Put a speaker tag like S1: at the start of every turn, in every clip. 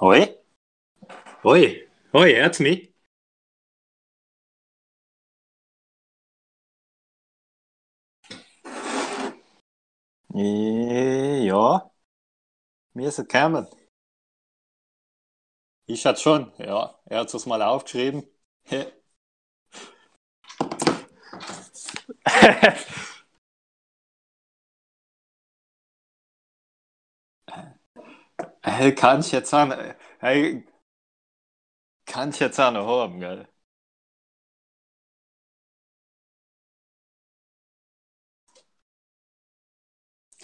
S1: Hoi?
S2: Hoi, hoi, hört's mich?
S1: Äh, Ja, mir ist es gekommen. Ich hatte schon, ja. Er hat es mal aufgeschrieben. Hey, kann ich jetzt noch- hey, kann ich jetzt noch haben, gell?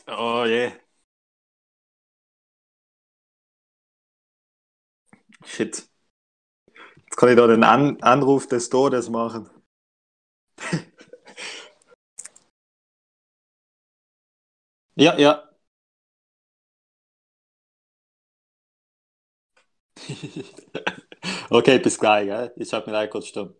S1: Oh je, shit. Jetzt kann ich da den An Anruf des Todes machen. Ja, ja. Okay, bis gleich? Ich schalte mir kurz stumm.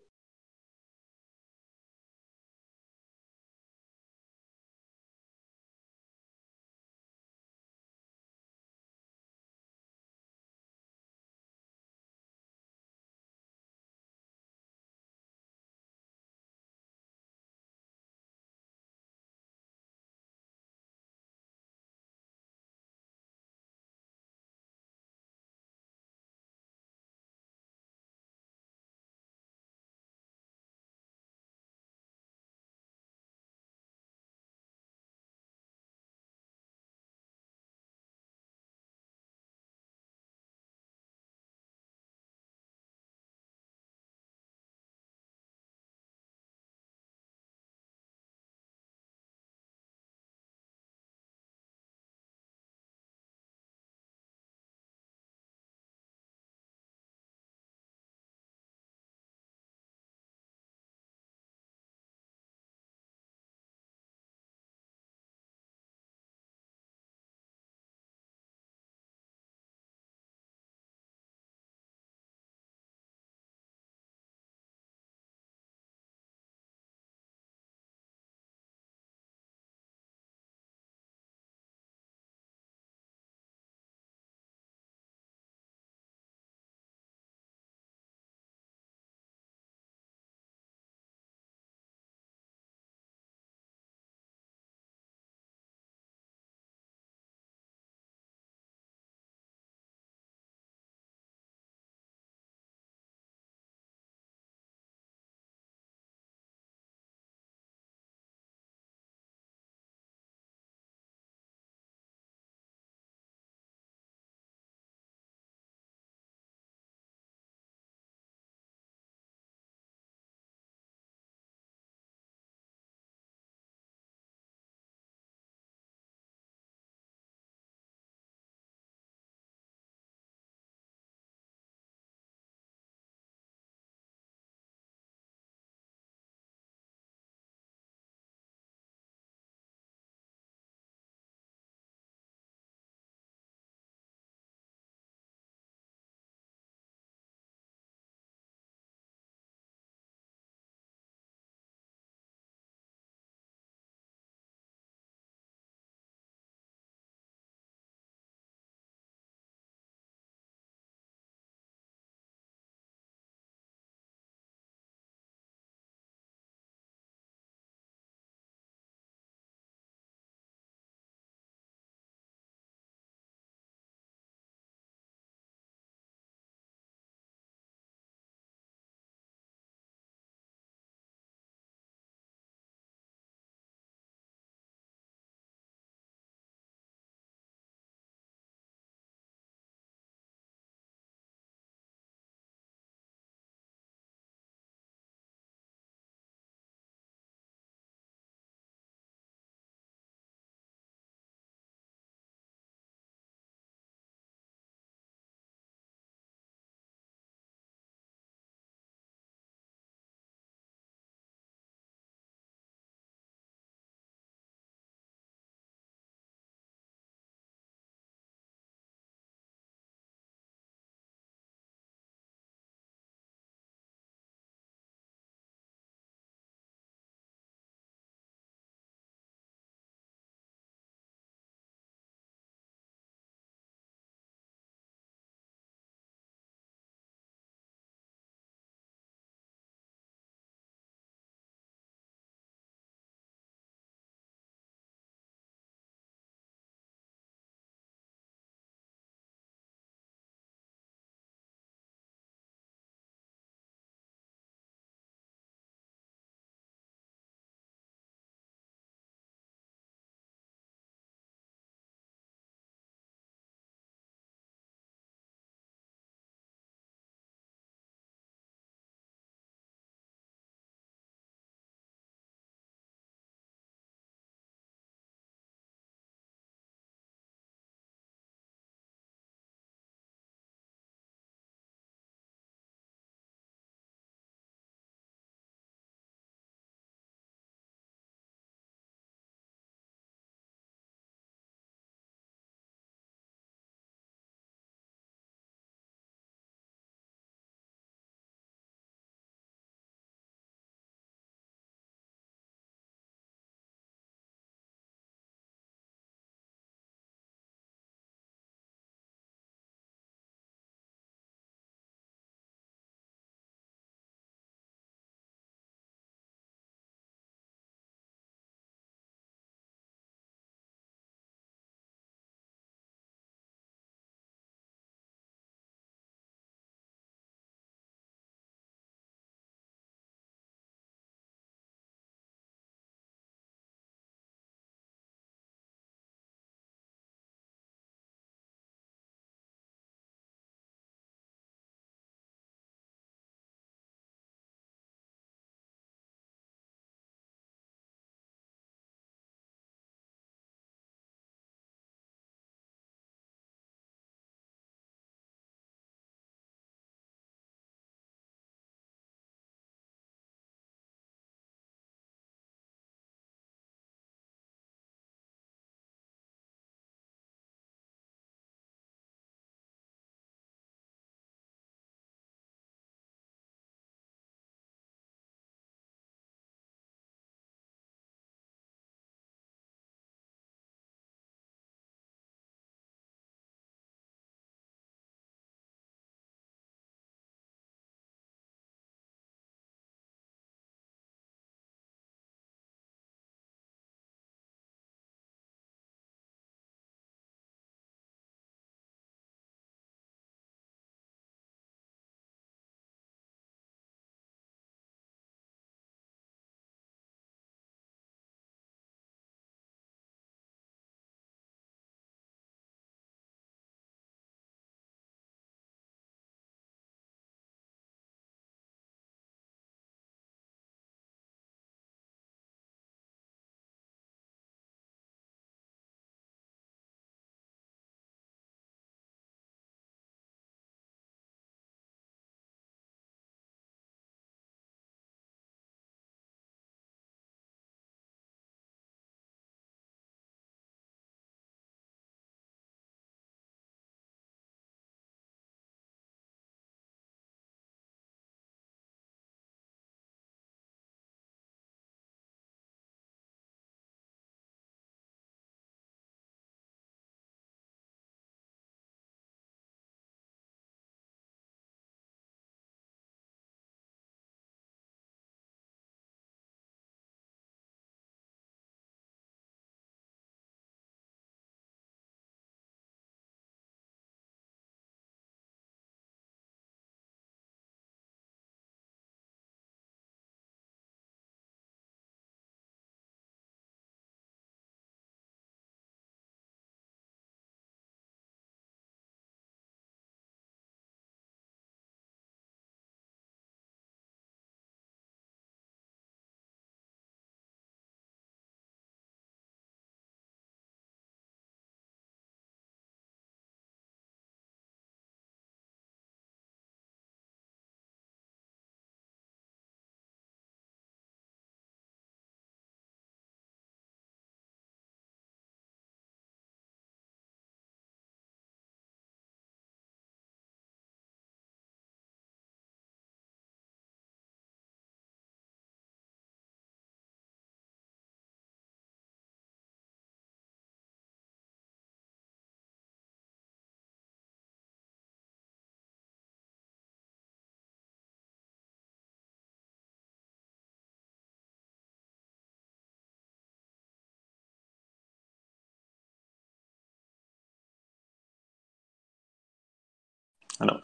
S1: Hallo.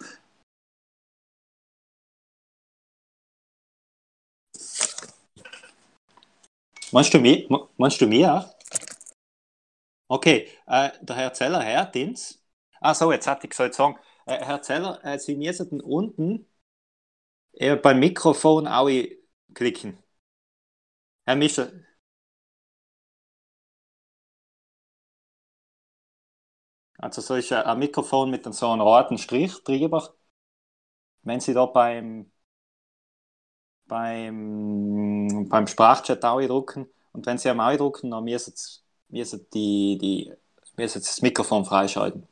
S1: Meinst du mich? Meinst du auch? Okay, äh, der Herr Zeller, Herr Dins. Ah, so, jetzt hatte ich gesagt sagen. Äh, Herr Zeller, äh, Sie müssen unten äh, beim Mikrofon auch klicken. Herr Mischer. Also so ist ein Mikrofon mit so einem roten Strich drüber. Wenn Sie da beim, beim, beim Sprachchat auch drücken und wenn Sie am Auge drücken, dann müssen Sie müssen die, die müssen das Mikrofon freischalten.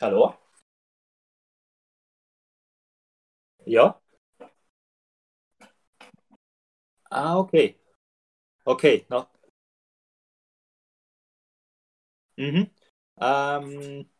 S1: Hallo? Ja? Ah, okay. Okay, no. Mhm. Ähm,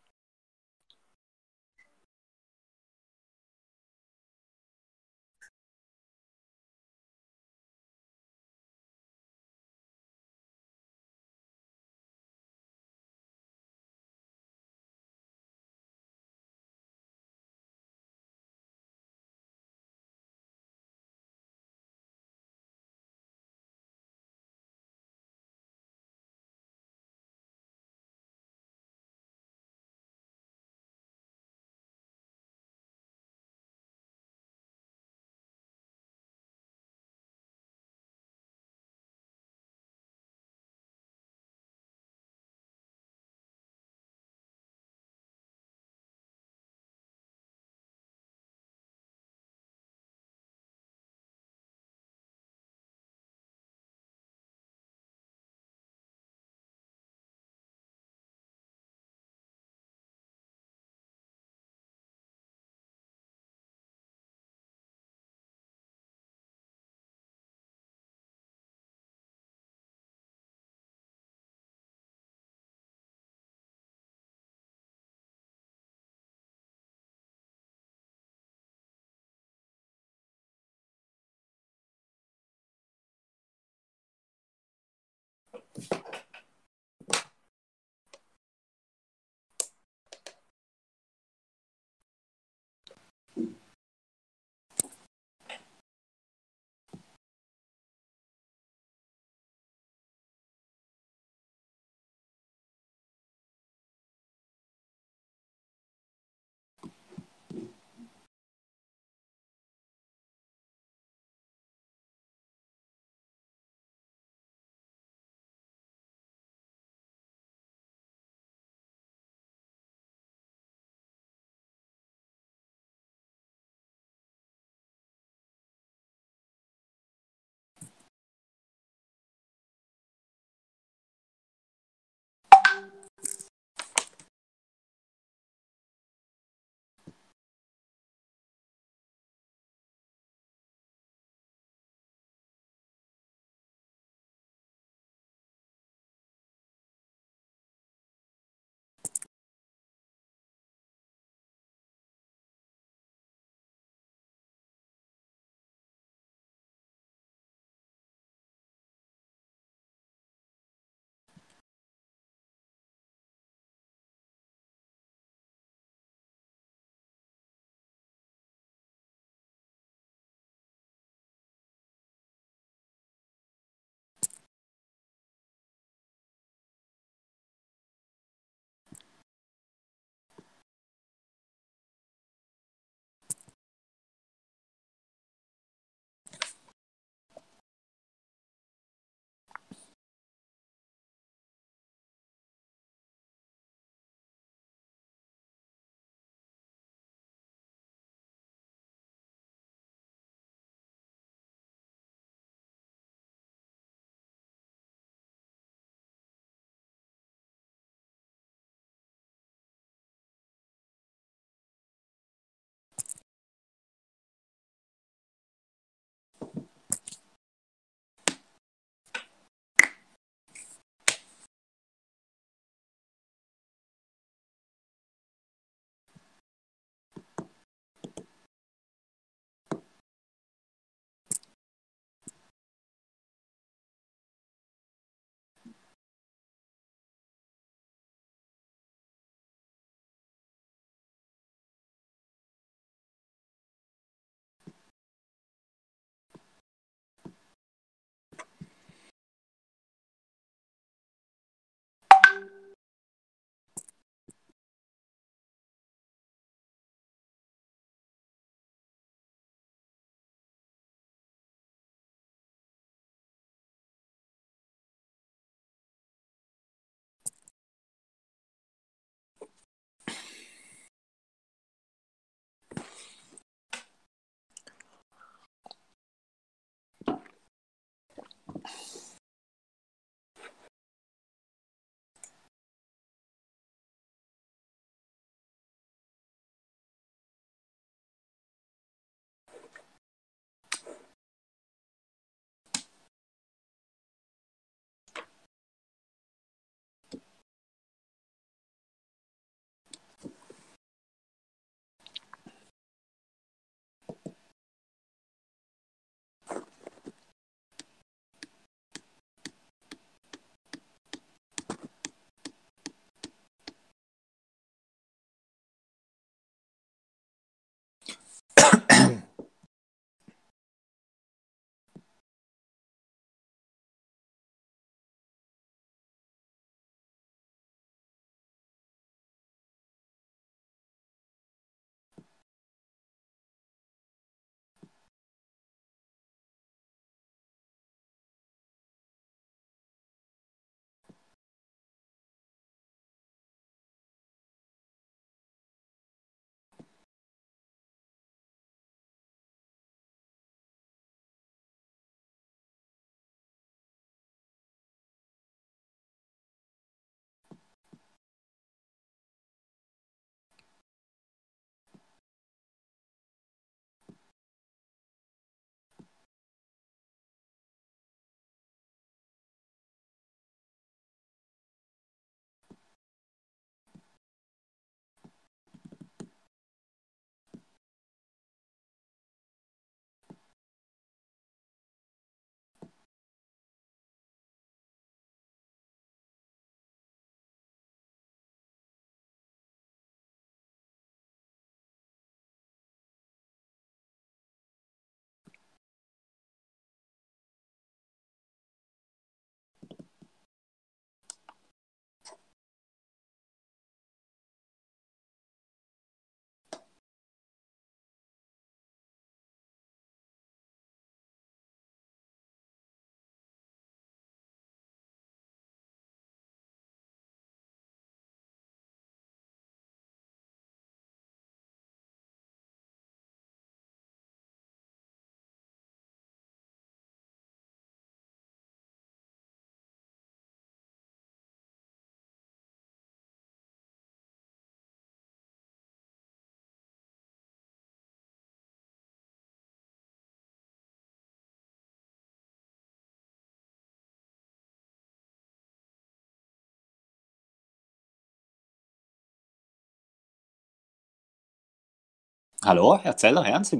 S1: Hallo, Herr Zeller, hören Sie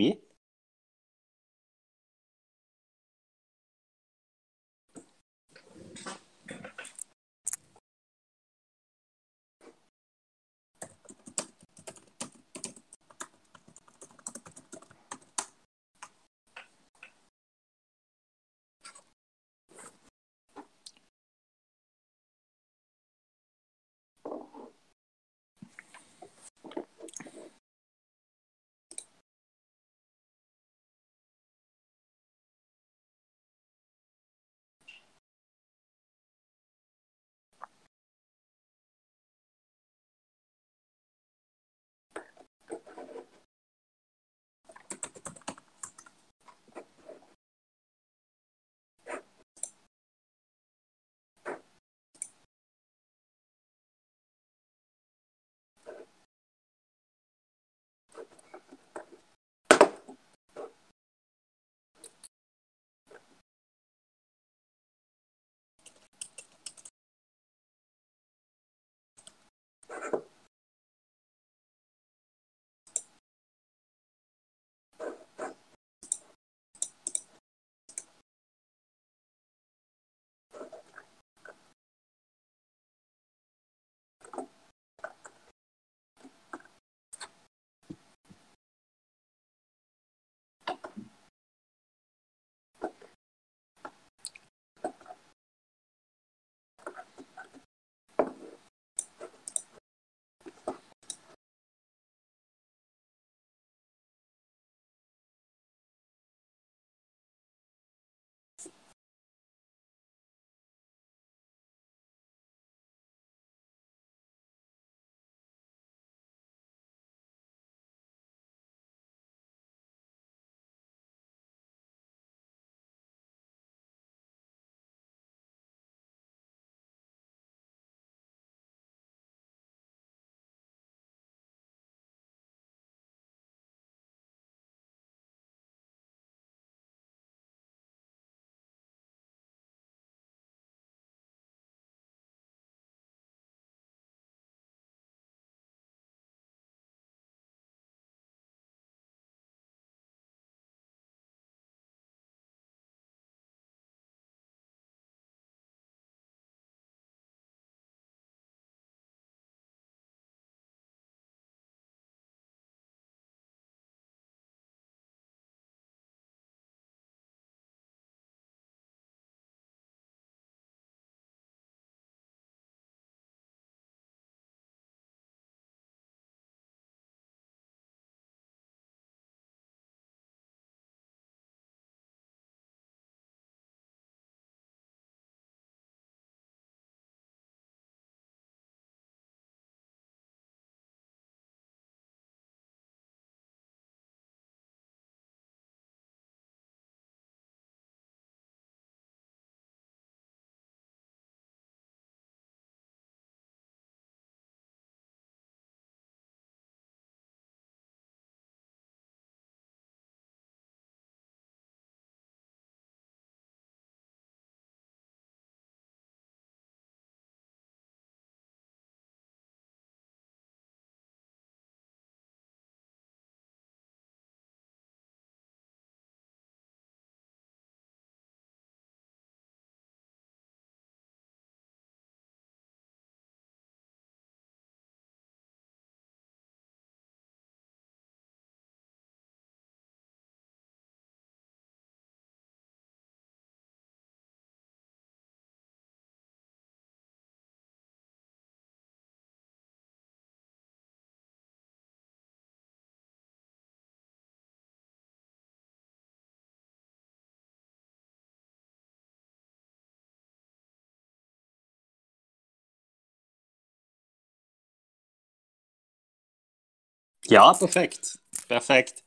S1: Ja, perfekt. Perfekt.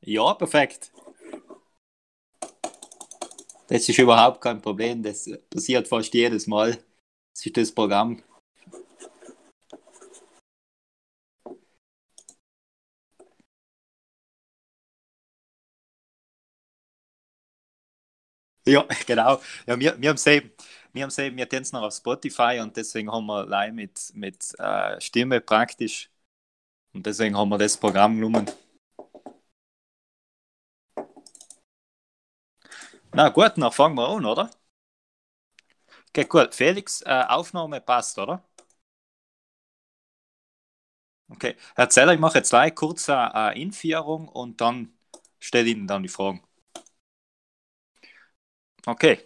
S1: Ja, perfekt. Das ist überhaupt kein Problem. Das passiert fast jedes Mal. Das ist das Programm. Ja, genau. Ja, wir, wir haben es eben, wir haben sie, wir tanzen noch auf Spotify und deswegen haben wir live mit, mit äh, Stimme praktisch. Und deswegen haben wir das Programm genommen. Na gut, dann fangen wir an, oder? Okay, gut. Felix, äh, Aufnahme passt, oder? Okay, Herr Zeller, ich mache jetzt gleich kurz eine Einführung und dann stelle ich Ihnen dann die Fragen. Okay,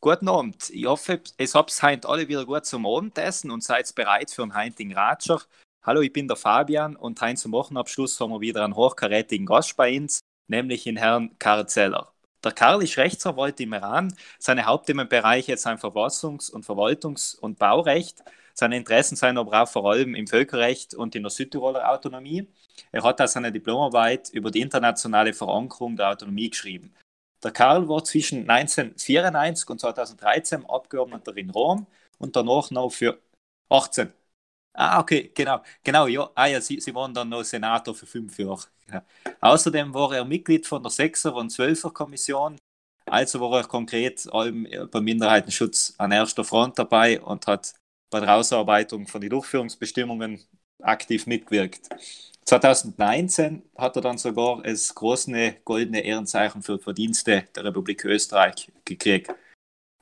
S1: guten Abend. Ich hoffe, es habt heute alle wieder gut zum Abendessen und seid bereit für einen heutigen Ratscher. Hallo, ich bin der Fabian und heute zum Wochenabschluss haben wir wieder einen hochkarätigen Gast bei uns, nämlich den Herrn Karl Zeller. Der Karl ist Rechtsanwalt im Iran. Seine Hauptthemenbereiche sind Verfassungs- und Verwaltungs- und Baurecht. Seine Interessen sind aber auch vor allem im Völkerrecht und in der Südtiroler Autonomie. Er hat auch seine Diplomarbeit über die internationale Verankerung der Autonomie geschrieben. Der Karl war zwischen 1994 und 2013 Abgeordneter in Rom und danach noch für 18. Ah, okay, genau, genau, ja, ah, ja Sie, Sie waren dann noch Senator für fünf Jahre. Ja. Außerdem war er Mitglied von der Sechser- und Zwölfer-Kommission, also war er konkret allem beim Minderheitenschutz an erster Front dabei und hat bei der Ausarbeitung von den Durchführungsbestimmungen aktiv mitgewirkt. 2019 hat er dann sogar das große goldene Ehrenzeichen für Verdienste der Republik Österreich gekriegt.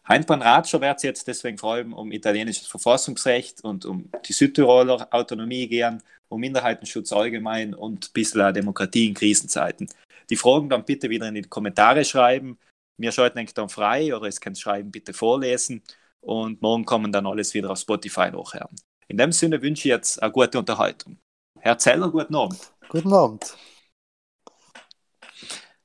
S1: Heinz-Bahn Ratscher wird jetzt deswegen vor allem um italienisches Verfassungsrecht und um die Südtiroler Autonomie gehen, um Minderheitenschutz allgemein und ein bisschen Demokratie in Krisenzeiten. Die Fragen dann bitte wieder in die Kommentare schreiben. Wir schalten eigentlich dann frei oder es könnt schreiben, bitte vorlesen und morgen kommen dann alles wieder auf Spotify nachher. In dem Sinne wünsche ich jetzt eine gute Unterhaltung. Herr Zeller, guten Abend.
S3: Guten Abend.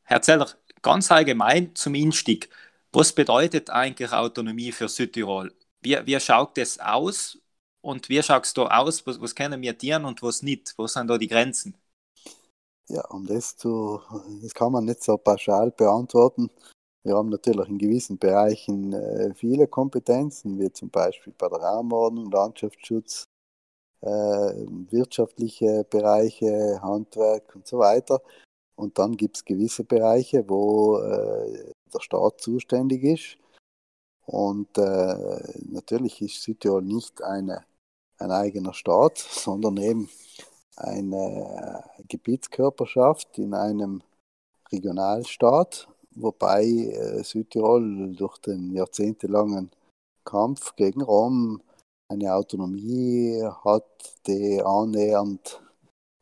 S1: Herr Zeller, ganz allgemein zum Einstieg. Was bedeutet eigentlich Autonomie für Südtirol? Wie, wie schaut das aus und wie schaut es da aus? Was, was können wir tun und was nicht? Wo sind da die Grenzen?
S3: Ja, um das zu, das kann man nicht so pauschal beantworten. Wir haben natürlich in gewissen Bereichen äh, viele Kompetenzen, wie zum Beispiel bei der Raumordnung, Landschaftsschutz, wirtschaftliche Bereiche, Handwerk und so weiter. Und dann gibt es gewisse Bereiche, wo äh, der Staat zuständig ist. Und äh, natürlich ist Südtirol nicht eine, ein eigener Staat, sondern eben eine Gebietskörperschaft in einem Regionalstaat wobei äh, Südtirol durch den jahrzehntelangen Kampf gegen Rom eine Autonomie hat, die annähernd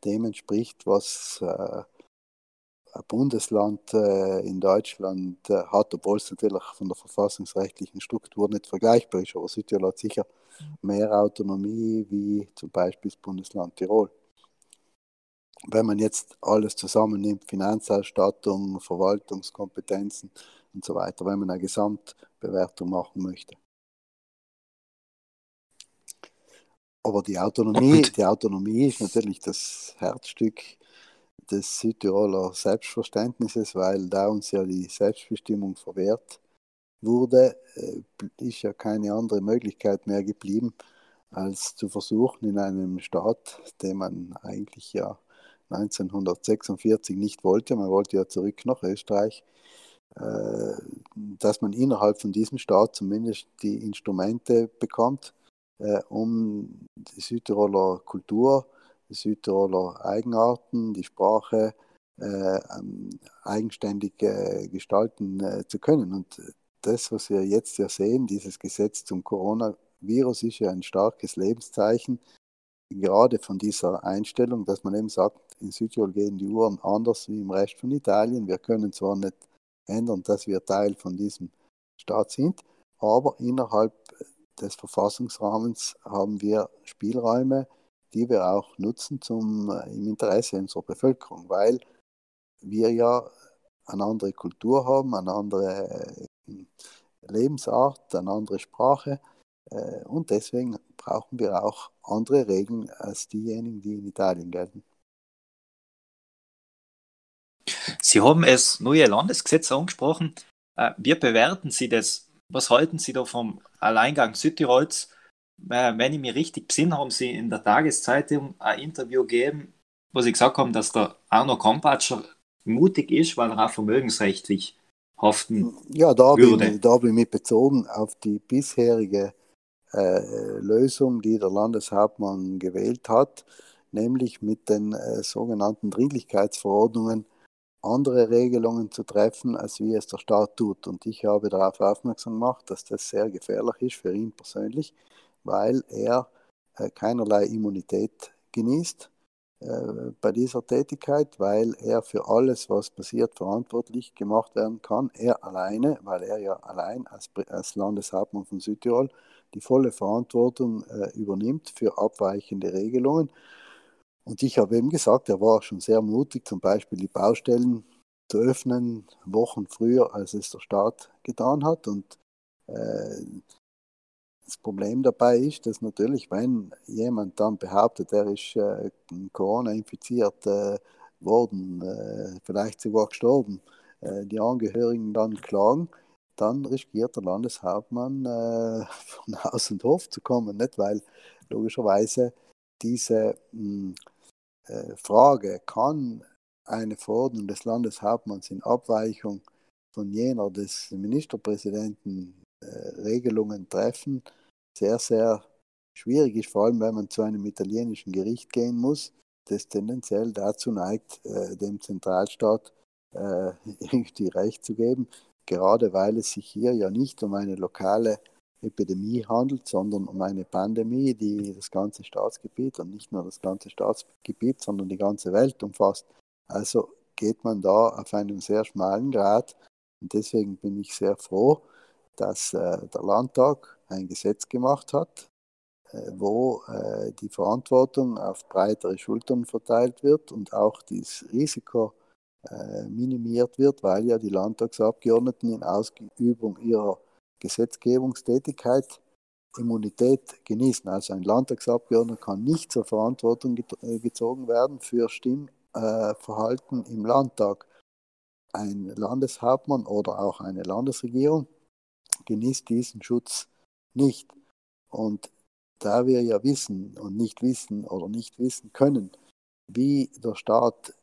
S3: dem entspricht, was äh, ein Bundesland äh, in Deutschland äh, hat, obwohl es natürlich von der verfassungsrechtlichen Struktur nicht vergleichbar ist. Aber Südtirol hat sicher mehr Autonomie wie zum Beispiel das Bundesland Tirol wenn man jetzt alles zusammennimmt, Finanzausstattung, Verwaltungskompetenzen und so weiter, wenn man eine Gesamtbewertung machen möchte. Aber die Autonomie, die Autonomie ist natürlich das Herzstück des Südtiroler Selbstverständnisses, weil da uns ja die Selbstbestimmung verwehrt wurde, äh, ist ja keine andere Möglichkeit mehr geblieben, als zu versuchen, in einem Staat, den man eigentlich ja 1946 nicht wollte, man wollte ja zurück nach Österreich, äh, dass man innerhalb von diesem Staat zumindest die Instrumente bekommt, äh, um die Südtiroler Kultur, die Südtiroler Eigenarten, die Sprache äh, eigenständig gestalten zu können. Und das, was wir jetzt ja sehen, dieses Gesetz zum Coronavirus, ist ja ein starkes Lebenszeichen gerade von dieser Einstellung, dass man eben sagt, in Südtirol gehen die Uhren anders wie im Rest von Italien. Wir können zwar nicht ändern, dass wir Teil von diesem Staat sind, aber innerhalb des Verfassungsrahmens haben wir Spielräume, die wir auch nutzen zum, äh, im Interesse unserer Bevölkerung, weil wir ja eine andere Kultur haben, eine andere äh, Lebensart, eine andere Sprache äh, und deswegen brauchen wir auch andere Regeln als diejenigen, die in Italien gelten.
S1: Sie haben es neue Landesgesetz angesprochen. Wie bewerten Sie das? Was halten Sie da vom Alleingang Südtirols? Wenn ich mich richtig besinne, haben Sie in der Tageszeitung ein Interview gegeben, wo Sie gesagt haben, dass der Arno Kompatscher mutig ist, weil er auch vermögensrechtlich haften
S3: Ja, da
S1: würde.
S3: ich, da habe ich bezogen auf die bisherige äh, Lösung, die der Landeshauptmann gewählt hat, nämlich mit den äh, sogenannten Dringlichkeitsverordnungen andere Regelungen zu treffen, als wie es der Staat tut. Und ich habe darauf aufmerksam gemacht, dass das sehr gefährlich ist für ihn persönlich, weil er äh, keinerlei Immunität genießt äh, bei dieser Tätigkeit, weil er für alles, was passiert, verantwortlich gemacht werden kann. Er alleine, weil er ja allein als, Landeshauptmann von Südtirol die volle Verantwortung äh, übernimmt für abweichende Regelungen. Und ich habe eben gesagt, er war schon sehr mutig, zum Beispiel die Baustellen zu öffnen, Wochen früher, als es der Staat getan hat. Und äh, das Problem dabei ist, dass natürlich, wenn jemand dann behauptet, er ist äh, Corona infiziert äh, worden, äh, vielleicht sogar gestorben, äh, die Angehörigen dann klagen, dann riskiert der Landeshauptmann äh, von Haus und Hof zu kommen, nicht? weil logischerweise diese mh, hm, äh, Frage, kann eine Verordnung des Landeshauptmanns in Abweichung von jener des Ministerpräsidenten äh, Regelungen treffen, sehr, sehr schwierig ist, vor allem wenn man zu einem italienischen Gericht gehen muss, das tendenziell dazu neigt, äh, dem Zentralstaat äh, irgendwie Recht zu geben, gerade weil es sich hier ja nicht um eine lokale Epidemie handelt, sondern um eine Pandemie, die das ganze Staatsgebiet und nicht nur das ganze Staatsgebiet, sondern die ganze Welt umfasst. Also geht man da auf einem sehr schmalen Grad und deswegen bin ich sehr froh, dass äh, der Landtag ein Gesetz gemacht hat, äh, wo äh, die Verantwortung auf breitere Schultern verteilt wird und auch das Risiko äh, minimiert wird, weil ja die Landtagsabgeordneten in Ausübung ihrer Gesetzgebungstätigkeit Immunität genießen. Also ein Landtagsabgeordneter kann nicht zur Verantwortung äh, gezogen werden für Stimmverhalten im Landtag. Ein Landeshauptmann oder auch eine Landesregierung genießt diesen Schutz nicht. Und da wir ja wissen und nicht wissen oder nicht wissen können, wie der Staat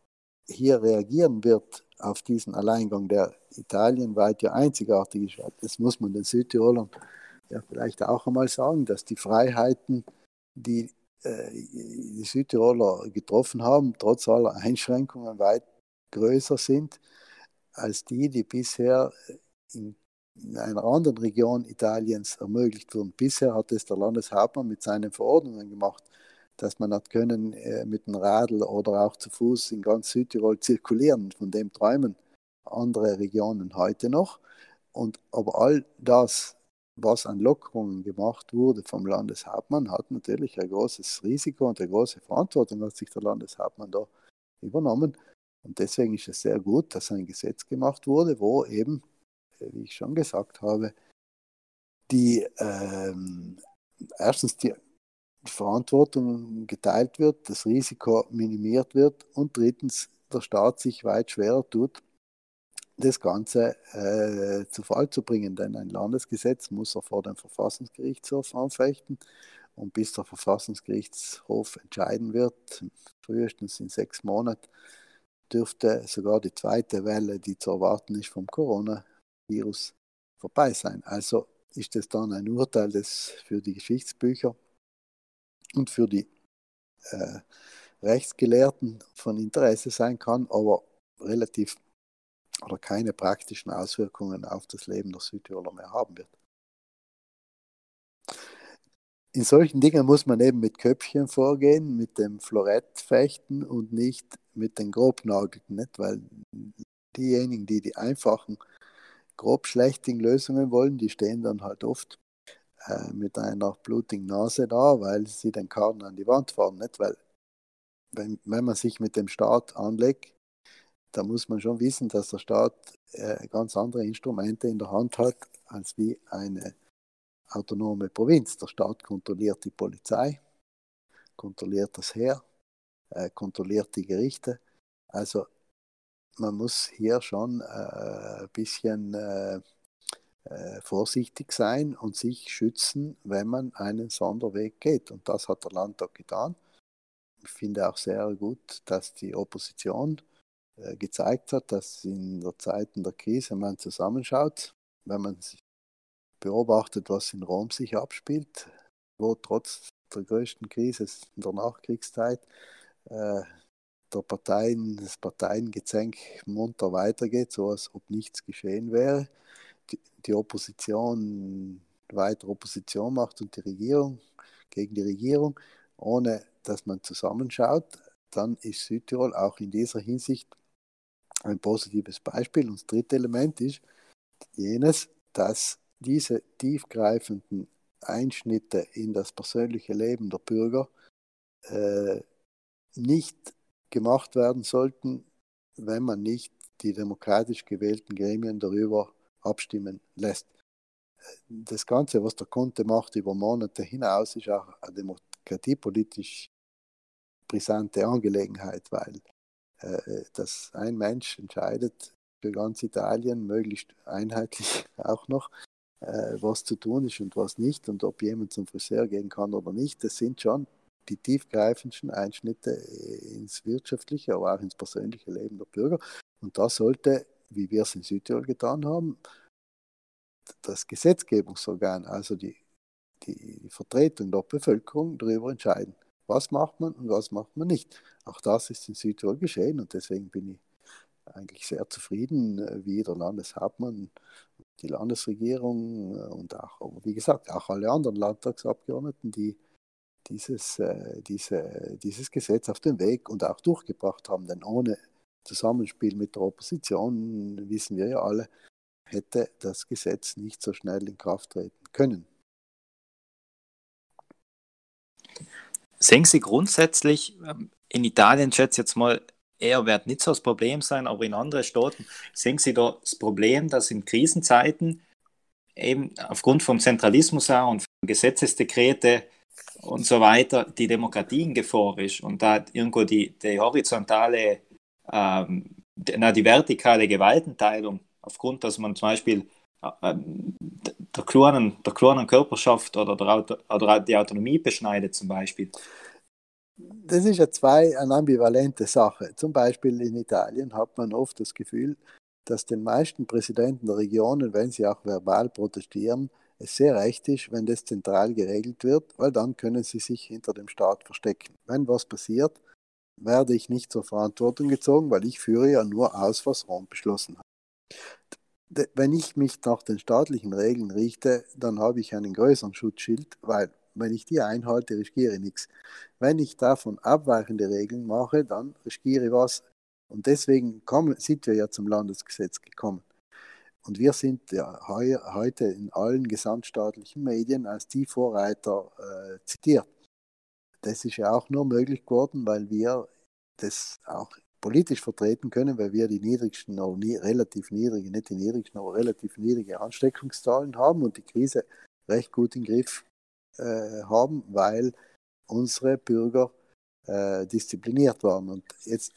S3: hier reagieren wird auf diesen Alleingang, der italienweit ja einzigartig ist. Das muss man den Südtirolern ja vielleicht auch einmal sagen, dass die Freiheiten, die äh, die Südtiroler getroffen haben, trotz aller Einschränkungen weit größer sind als die, die bisher in, in einer anderen Region Italiens ermöglicht wurden. Bisher hat es der Landeshauptmann mit seinen Verordnungen gemacht dass man hat können äh, mit dem Radl oder auch zu Fuß in ganz Südtirol zirkulieren. Von dem träumen andere Regionen heute noch. Und aber all das, was an Lockerungen gemacht wurde vom Landeshauptmann, hat natürlich ein großes Risiko und eine große Verantwortung hat sich der Landeshauptmann da übernommen. Und deswegen ist es sehr gut, dass ein Gesetz gemacht wurde, wo eben, äh, wie ich schon gesagt habe, die ähm, erstens die Verantwortung geteilt wird, das Risiko minimiert wird und drittens der Staat sich weit schwerer tut, das Ganze äh, zu Fall zu bringen. Denn ein Landesgesetz muss er vor dem Verfassungsgerichtshof anfechten und bis der Verfassungsgerichtshof entscheiden wird, frühestens in sechs Monaten, dürfte sogar die zweite Welle, die zu erwarten ist vom Coronavirus, vorbei sein. Also ist es dann ein Urteil, das für die Geschichtsbücher und für die äh, Rechtsgelehrten von Interesse sein kann, aber relativ oder keine praktischen Auswirkungen auf das Leben der Südtiroler mehr haben wird. In solchen Dingen muss man eben mit Köpfchen vorgehen, mit dem Florett fechten und nicht mit den Grobnagelten, nicht? weil diejenigen, die die einfachen, grob schlechten Lösungen wollen, die stehen dann halt oft äh, mit einer blutigen Nase da, weil sie den Karren an die Wand fahren. Nicht? Weil, wenn, wenn man sich mit dem Staat anlegt, da muss man schon wissen, dass der Staat äh, ganz andere Instrumente in der Hand hat als wie eine autonome Provinz. Der Staat kontrolliert die Polizei, kontrolliert das Heer, äh, kontrolliert die Gerichte. Also man muss hier schon äh, ein bisschen äh, vorsichtig sein und sich schützen, wenn man einen Sonderweg geht. Und das hat der Landtag getan. Ich finde auch sehr gut, dass die Opposition äh, gezeigt hat, dass in der Zeiten der Krise man zusammenschaut, wenn man beobachtet, was in Rom sich abspielt, wo trotz der größten Krise in der Nachkriegszeit äh, der Parteien, das Parteiengezänk munter weitergeht, so als ob nichts geschehen wäre. Die, Opposition weiter Opposition macht und die Regierung gegen die Regierung, ohne dass man zusammenschaut, dann ist Südtirol auch in dieser Hinsicht ein positives Beispiel. Und das dritte Element ist jenes, dass diese tiefgreifenden Einschnitte in das persönliche Leben der Bürger äh, nicht gemacht werden sollten, wenn man nicht die demokratisch gewählten Gremien darüber abstimmen lässt. Das Ganze, was der Kunde macht über Monate hinaus, ist auch eine demokratiepolitisch brisante Angelegenheit, weil äh, dass ein Mensch entscheidet für ganz Italien, möglichst einheitlich auch noch, äh, was zu tun ist und was nicht und ob jemand zum Friseur gehen kann oder nicht. Das sind schon die tiefgreifendsten Einschnitte ins wirtschaftliche, aber auch ins persönliche Leben der Bürger. Und da sollte, wie wir es in Südtirol getan haben, das Gesetzgebungsorgan, also die, die Vertretung der Bevölkerung, darüber entscheiden. Was macht man und was macht man nicht? Auch das ist in Südtirol geschehen und deswegen bin ich eigentlich sehr zufrieden, äh, wie der Landeshauptmann, die Landesregierung äh, und auch, wie gesagt, auch alle anderen Landtagsabgeordneten, die dieses, äh, diese, dieses Gesetz auf den Weg und auch durchgebracht haben. Denn ohne Zusammenspiel mit der Opposition, wissen wir ja alle, hätte das Gesetz nicht so schnell in Kraft treten können.
S1: Sehen Sie grundsätzlich, ähm, in Italien schätze ich jetzt mal, eher wird nicht so das Problem sein, aber in anderen Staaten sehen Sie da das Problem, dass in Krisenzeiten eben aufgrund vom Zentralismus auch und von Gesetzesdekrete und so weiter die Demokratie in Gefahr ist und da irgendwo die, die horizontale, ähm, na, die vertikale Gewaltenteilung aufgrund, dass man zum Beispiel äh, der, kleinen, der kleinen Körperschaft oder, der Auto, oder die Autonomie beschneidet zum Beispiel.
S3: Das ist ja zwei eine ambivalente Sache. Zum Beispiel in Italien hat man oft das Gefühl, dass den meisten Präsidenten der Regionen, wenn sie auch verbal protestieren, es sehr recht ist, wenn das zentral geregelt wird, weil dann können sie sich hinter dem Staat verstecken. Wenn was passiert, werde ich nicht zur Verantwortung gezogen, weil ich führe ja nur aus, was Rom beschlossen hat. Wenn ich mich nach den staatlichen Regeln richte, dann habe ich einen größeren Schutzschild, weil wenn ich die einhalte, riskiere ich nichts. Wenn ich davon abweichende Regeln mache, dann riskiere ich was. Und deswegen kommen, sind wir ja zum Landesgesetz gekommen. Und wir sind ja heu, heute in allen gesamtstaatlichen Medien als die Vorreiter äh, zitiert. Das ist ja auch nur möglich geworden, weil wir das auch politisch vertreten können, weil wir die niedrigsten, nie, relativ niedrige, nicht die niedrigsten, aber relativ niedrige Ansteckungszahlen haben und die Krise recht gut im Griff äh, haben, weil unsere Bürger äh, diszipliniert waren. Und jetzt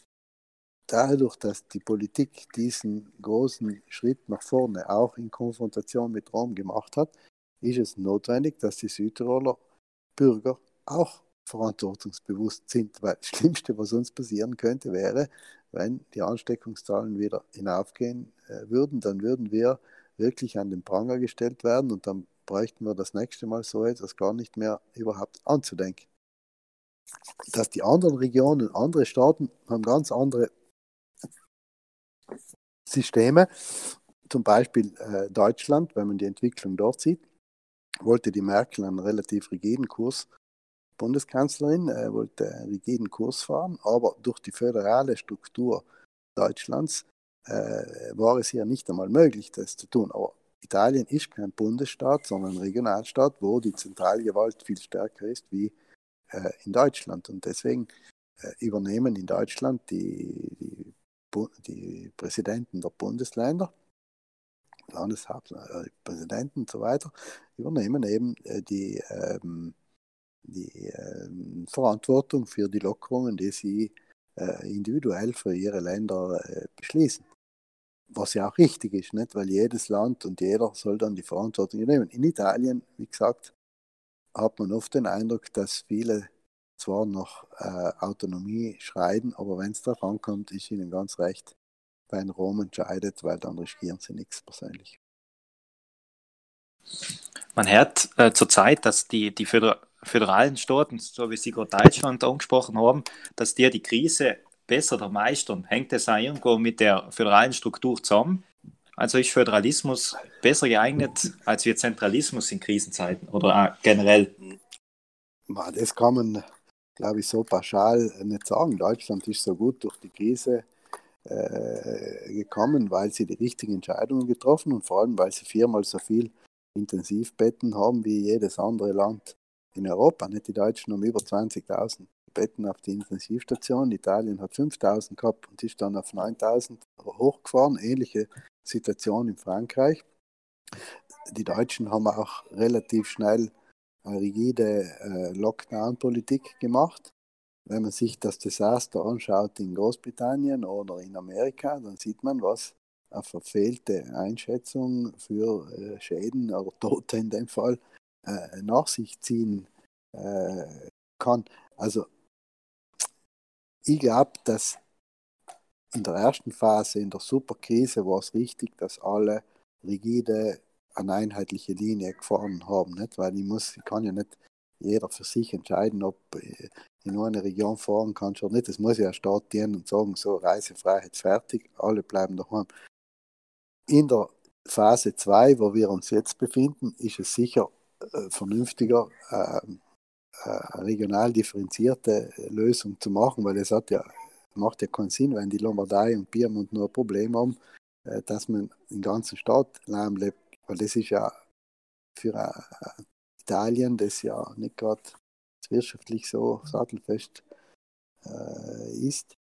S3: dadurch, dass die Politik diesen großen Schritt nach vorne auch in Konfrontation mit Rom gemacht hat, ist es notwendig, dass die Südtiroler Bürger auch verantwortungsbewusst sind, weil das Schlimmste, was uns passieren könnte, wäre, wenn die Ansteckungszahlen wieder hinaufgehen äh, würden, dann würden wir wirklich an den Pranger gestellt werden und dann bräuchten wir das nächste Mal so etwas gar nicht mehr überhaupt anzudenken. Dass die anderen Regionen, andere Staaten haben ganz andere Systeme. Zum Beispiel äh, Deutschland, wenn man die Entwicklung dort sieht, wollte die Merkel einen relativ rigiden Kurs, Bundeskanzlerin, äh, wollte einen rigiden Kurs fahren, aber durch die föderale Struktur Deutschlands äh, war es hier nicht einmal möglich, das zu tun. Aber Italien ist kein Bundesstaat, sondern ein Regionalstaat, wo die Zentralgewalt viel stärker ist wie äh, in Deutschland. Und deswegen äh, übernehmen in Deutschland die, die die Präsidenten der Bundesländer, Landeshauspräsidenten und so weiter, übernehmen eben äh, die, ähm, die ähm, Verantwortung für die Lockerungen, die sie äh, individuell für ihre Länder äh, beschließen. Was ja auch richtig ist, nicht? weil jedes Land und jeder soll dann die Verantwortung übernehmen. In Italien, wie gesagt, hat man oft den Eindruck, dass viele zwar nach äh, Autonomie schreien, aber wenn es darauf ankommt, ist ihnen ganz recht, wenn Rom entscheidet, weil dann riskieren sie nichts persönlich.
S1: Man hört äh, zurzeit, dass die, die Föder föderalen Staaten, so wie Sie gerade Deutschland angesprochen haben, dass die die Krise besser da meistern. Hängt das auch irgendwo mit der föderalen Struktur zusammen? Also ist Föderalismus besser geeignet als wir Zentralismus in Krisenzeiten oder generell?
S3: Das kann man, glaube ich, so pauschal nicht sagen. Deutschland ist so gut durch die Krise äh, gekommen, weil sie die richtigen Entscheidungen getroffen und vor allem, weil sie viermal so viel Intensivbetten haben wie jedes andere Land in Europa. Nicht die Deutschen haben über 20.000 Betten auf die Intensivstation. Italien hat 5.000 gehabt und ist dann auf 9.000 hochgefahren. Ähnliche Situation in Frankreich. Die Deutschen haben auch relativ schnell eine rigide äh, Lockdown-Politik gemacht. Wenn man sich das Desaster anschaut in Großbritannien oder in Amerika, dann sieht man, was eine verfehlte Einschätzung für äh, Schäden oder Tote in dem Fall äh, nach sich ziehen äh, kann. Also ich glaube, dass in der ersten Phase, in der Superkrise, war es richtig, dass alle rigide eine einheitliche Linie gefahren haben. Nicht? Weil ich, muss, ich kann ja nicht jeder für sich entscheiden, ob in eine Region fahren kann oder nicht. Das muss ja der Staat dienen und sagen, so Reisefreiheit fertig, alle bleiben daheim. In der Phase 2, wo wir uns jetzt befinden, ist es sicher äh, vernünftiger, äh, äh, regional differenzierte Lösung zu machen, weil es hat ja, macht ja keinen Sinn, wenn die Lombardei und Piemont nur ein Problem haben, äh, dass man den ganzen Staat lahmlebt, weil das ist ja für äh, Italien, das ja nicht gerade wirtschaftlich so sattelfest äh, ist,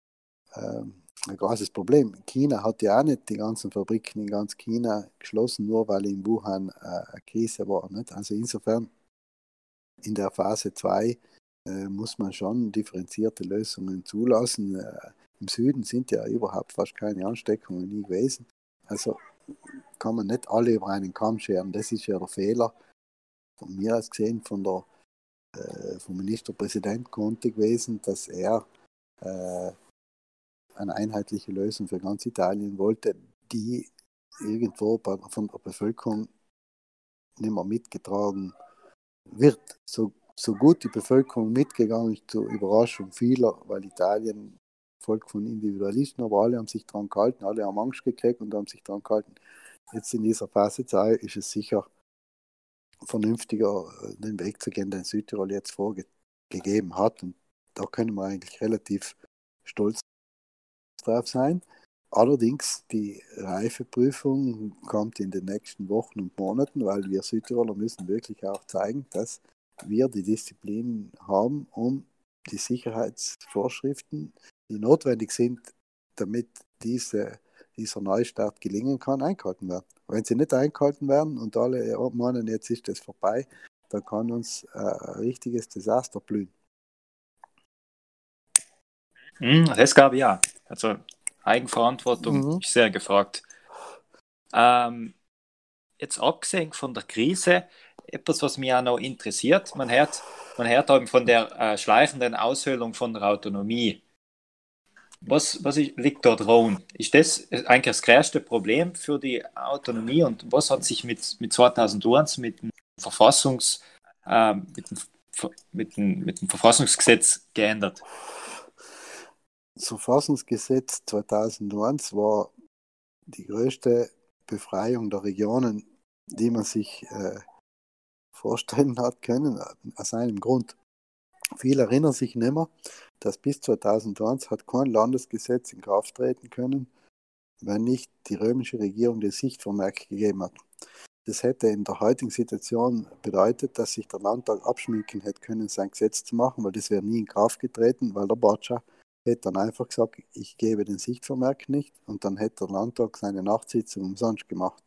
S3: ähm, ein großes Problem. China hat ja auch nicht die ganzen Fabriken in ganz China geschlossen, nur weil in Wuhan äh, eine Krise war. Nicht? Also insofern in der Phase 2 äh, muss man schon differenzierte Lösungen zulassen. Äh, Im Süden sind ja überhaupt fast keine Ansteckungen nie gewesen. Also kann man nicht alle über einen Kamm scheren. Das ist ja der Fehler von mir aus gesehen, von der, äh, vom Ministerpräsident Conte gewesen, dass er äh, eine einheitliche Lösung für ganz Italien wollte, die irgendwo von der Bevölkerung nicht mehr mitgetragen wird. So, so gut die Bevölkerung mitgegangen ist, zur Überraschung vieler, weil Italien Volk von Individualisten, aber alle haben sich daran gehalten, alle haben Angst gekriegt und haben sich daran gehalten. Jetzt in dieser Phase 2 ist es sicher vernünftiger, den Weg zu gehen, den Südtirol jetzt vorgegeben hat. Und da können wir eigentlich relativ stolz drauf sein. Allerdings, die Reifeprüfung kommt in den nächsten Wochen und Monaten, weil wir Südtiroler müssen wirklich auch zeigen, dass wir die Disziplin haben, um die Sicherheitsvorschriften, die notwendig sind, damit diese, dieser Neustart gelingen kann, eingehalten werden. Wenn sie nicht eingehalten werden und alle meinen, jetzt ist das vorbei, dann kann uns äh, ein richtiges Desaster blühen.
S1: Das gab ja. Also Eigenverantwortung mhm. ist sehr gefragt. Ähm, jetzt abgesehen von der Krise, etwas, was mich auch noch interessiert, man hört, man hört eben von der äh, schleichenden Aushöhlung von der Autonomie. Was, was liegt dort drohen? Ist das eigentlich das größte Problem für die Autonomie und was hat sich mit, mit 2001 mit dem, Verfassungs, äh, mit, dem, mit, dem, mit dem Verfassungsgesetz geändert?
S3: Das Verfassungsgesetz 2001 war die größte Befreiung der Regionen, die man sich äh, vorstellen hat können, aus einem Grund. Viele erinnern sich nicht mehr, dass bis 2001 hat kein Landesgesetz in Kraft treten können, wenn nicht die römische Regierung den Sichtvermerk gegeben hat. Das hätte in der heutigen Situation bedeutet, dass sich der Landtag abschminken hätte können, sein Gesetz zu machen, weil das wäre nie in Kraft getreten, weil der Batscha hätte dann einfach gesagt, ich gebe den Sichtvermerk nicht und dann hätte der Landtag seine Nachtsitzung umsonst gemacht.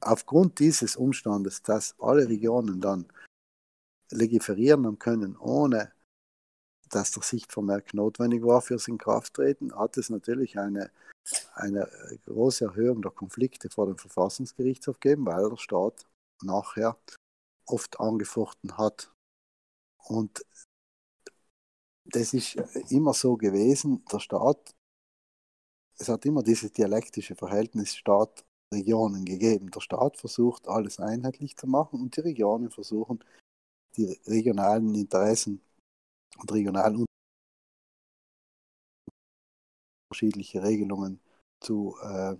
S3: Aufgrund dieses Umstandes, dass alle Regionen dann legiferieren können, ohne dass der Sichtvermerk notwendig war fürs Inkrafttreten, hat es natürlich eine, eine große Erhöhung der Konflikte vor dem Verfassungsgerichtshof gegeben, weil der Staat nachher oft angefochten hat. Und das ist immer so gewesen, der Staat, es hat immer dieses dialektische Verhältnis Staat-Regionen gegeben. Der Staat versucht, alles einheitlich zu machen und die Regionen versuchen, die regionalen Interessen und regionalen unterschiedliche Regelungen zu, äh,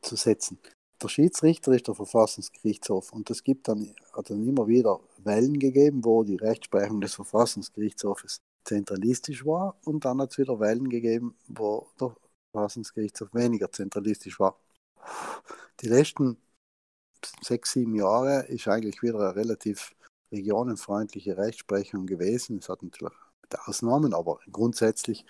S3: zu setzen. Der Schiedsrichter ist der Verfassungsgerichtshof und es gibt dann, hat dann immer wieder Wellen gegeben, wo die Rechtsprechung des Verfassungsgerichtshofes zentralistisch war und dann hat es wieder Wellen gegeben, wo der Verfassungsgerichtshof weniger zentralistisch war. Die letzten sechs, sieben Jahre ist eigentlich wieder eine relativ regionenfreundliche Rechtsprechung gewesen. Es hat natürlich Ausnahmen, aber grundsätzlich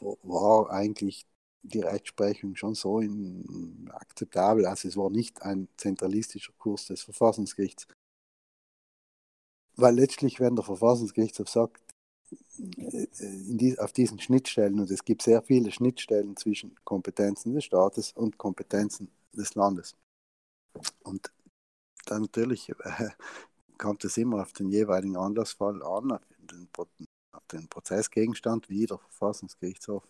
S3: war eigentlich die Rechtsprechung schon so in, akzeptabel. Also es war nicht ein zentralistischer Kurs des Verfassungsgerichts. Weil letztlich, wenn der Verfassungsgerichtshof sagt, die, auf diesen Schnittstellen, und es gibt sehr viele Schnittstellen zwischen Kompetenzen des Staates und Kompetenzen des Landes. Und dann natürlich äh, kommt es immer auf den jeweiligen Anlassfall an, auf den, auf den Prozessgegenstand, wie der Verfassungsgerichtshof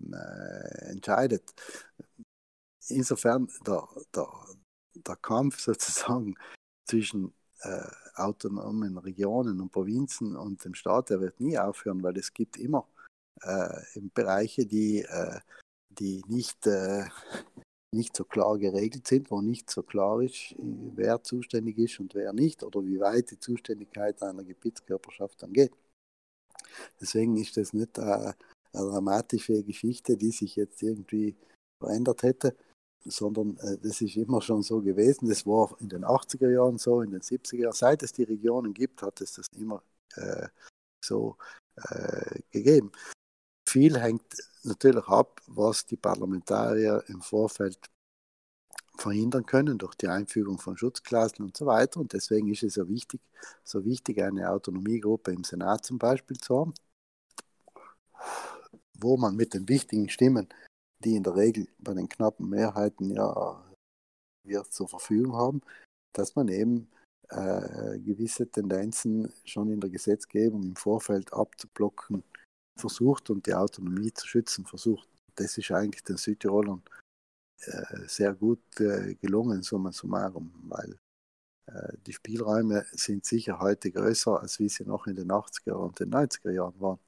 S3: äh, entscheidet. Insofern der, der, der Kampf sozusagen zwischen äh, autonomen Regionen und Provinzen und dem Staat, der wird nie aufhören, weil es gibt immer äh, Bereiche, die, äh, die nicht, äh, nicht so klar geregelt sind, wo nicht so klar ist, wer zuständig ist und wer nicht oder wie weit die Zuständigkeit einer Gebietskörperschaft dann geht. Deswegen ist das nicht äh, eine dramatische Geschichte, die sich jetzt irgendwie verändert hätte, sondern äh, das ist immer schon so gewesen. Das war in den 80er Jahren so, in den 70er Jahren. Seit es die Regionen gibt, hat es das immer äh, so äh, gegeben. Viel hängt natürlich ab, was die Parlamentarier im Vorfeld verhindern können durch die Einfügung von Schutzklauseln und so weiter. Und deswegen ist es so wichtig, so wichtig, eine Autonomiegruppe im Senat zum Beispiel zu haben, wo man mit den wichtigen Stimmen, die in der Regel bei den knappen Mehrheiten ja wir zur Verfügung haben, dass man eben äh, gewisse Tendenzen schon in der Gesetzgebung im Vorfeld abzublocken versucht und die Autonomie zu schützen versucht. Das ist eigentlich den Südtirolern äh, sehr gut äh, gelungen, summa summarum, weil äh, die Spielräume sind sicher heute größer, als wie sie noch in den 80er und den 90er Jahren waren.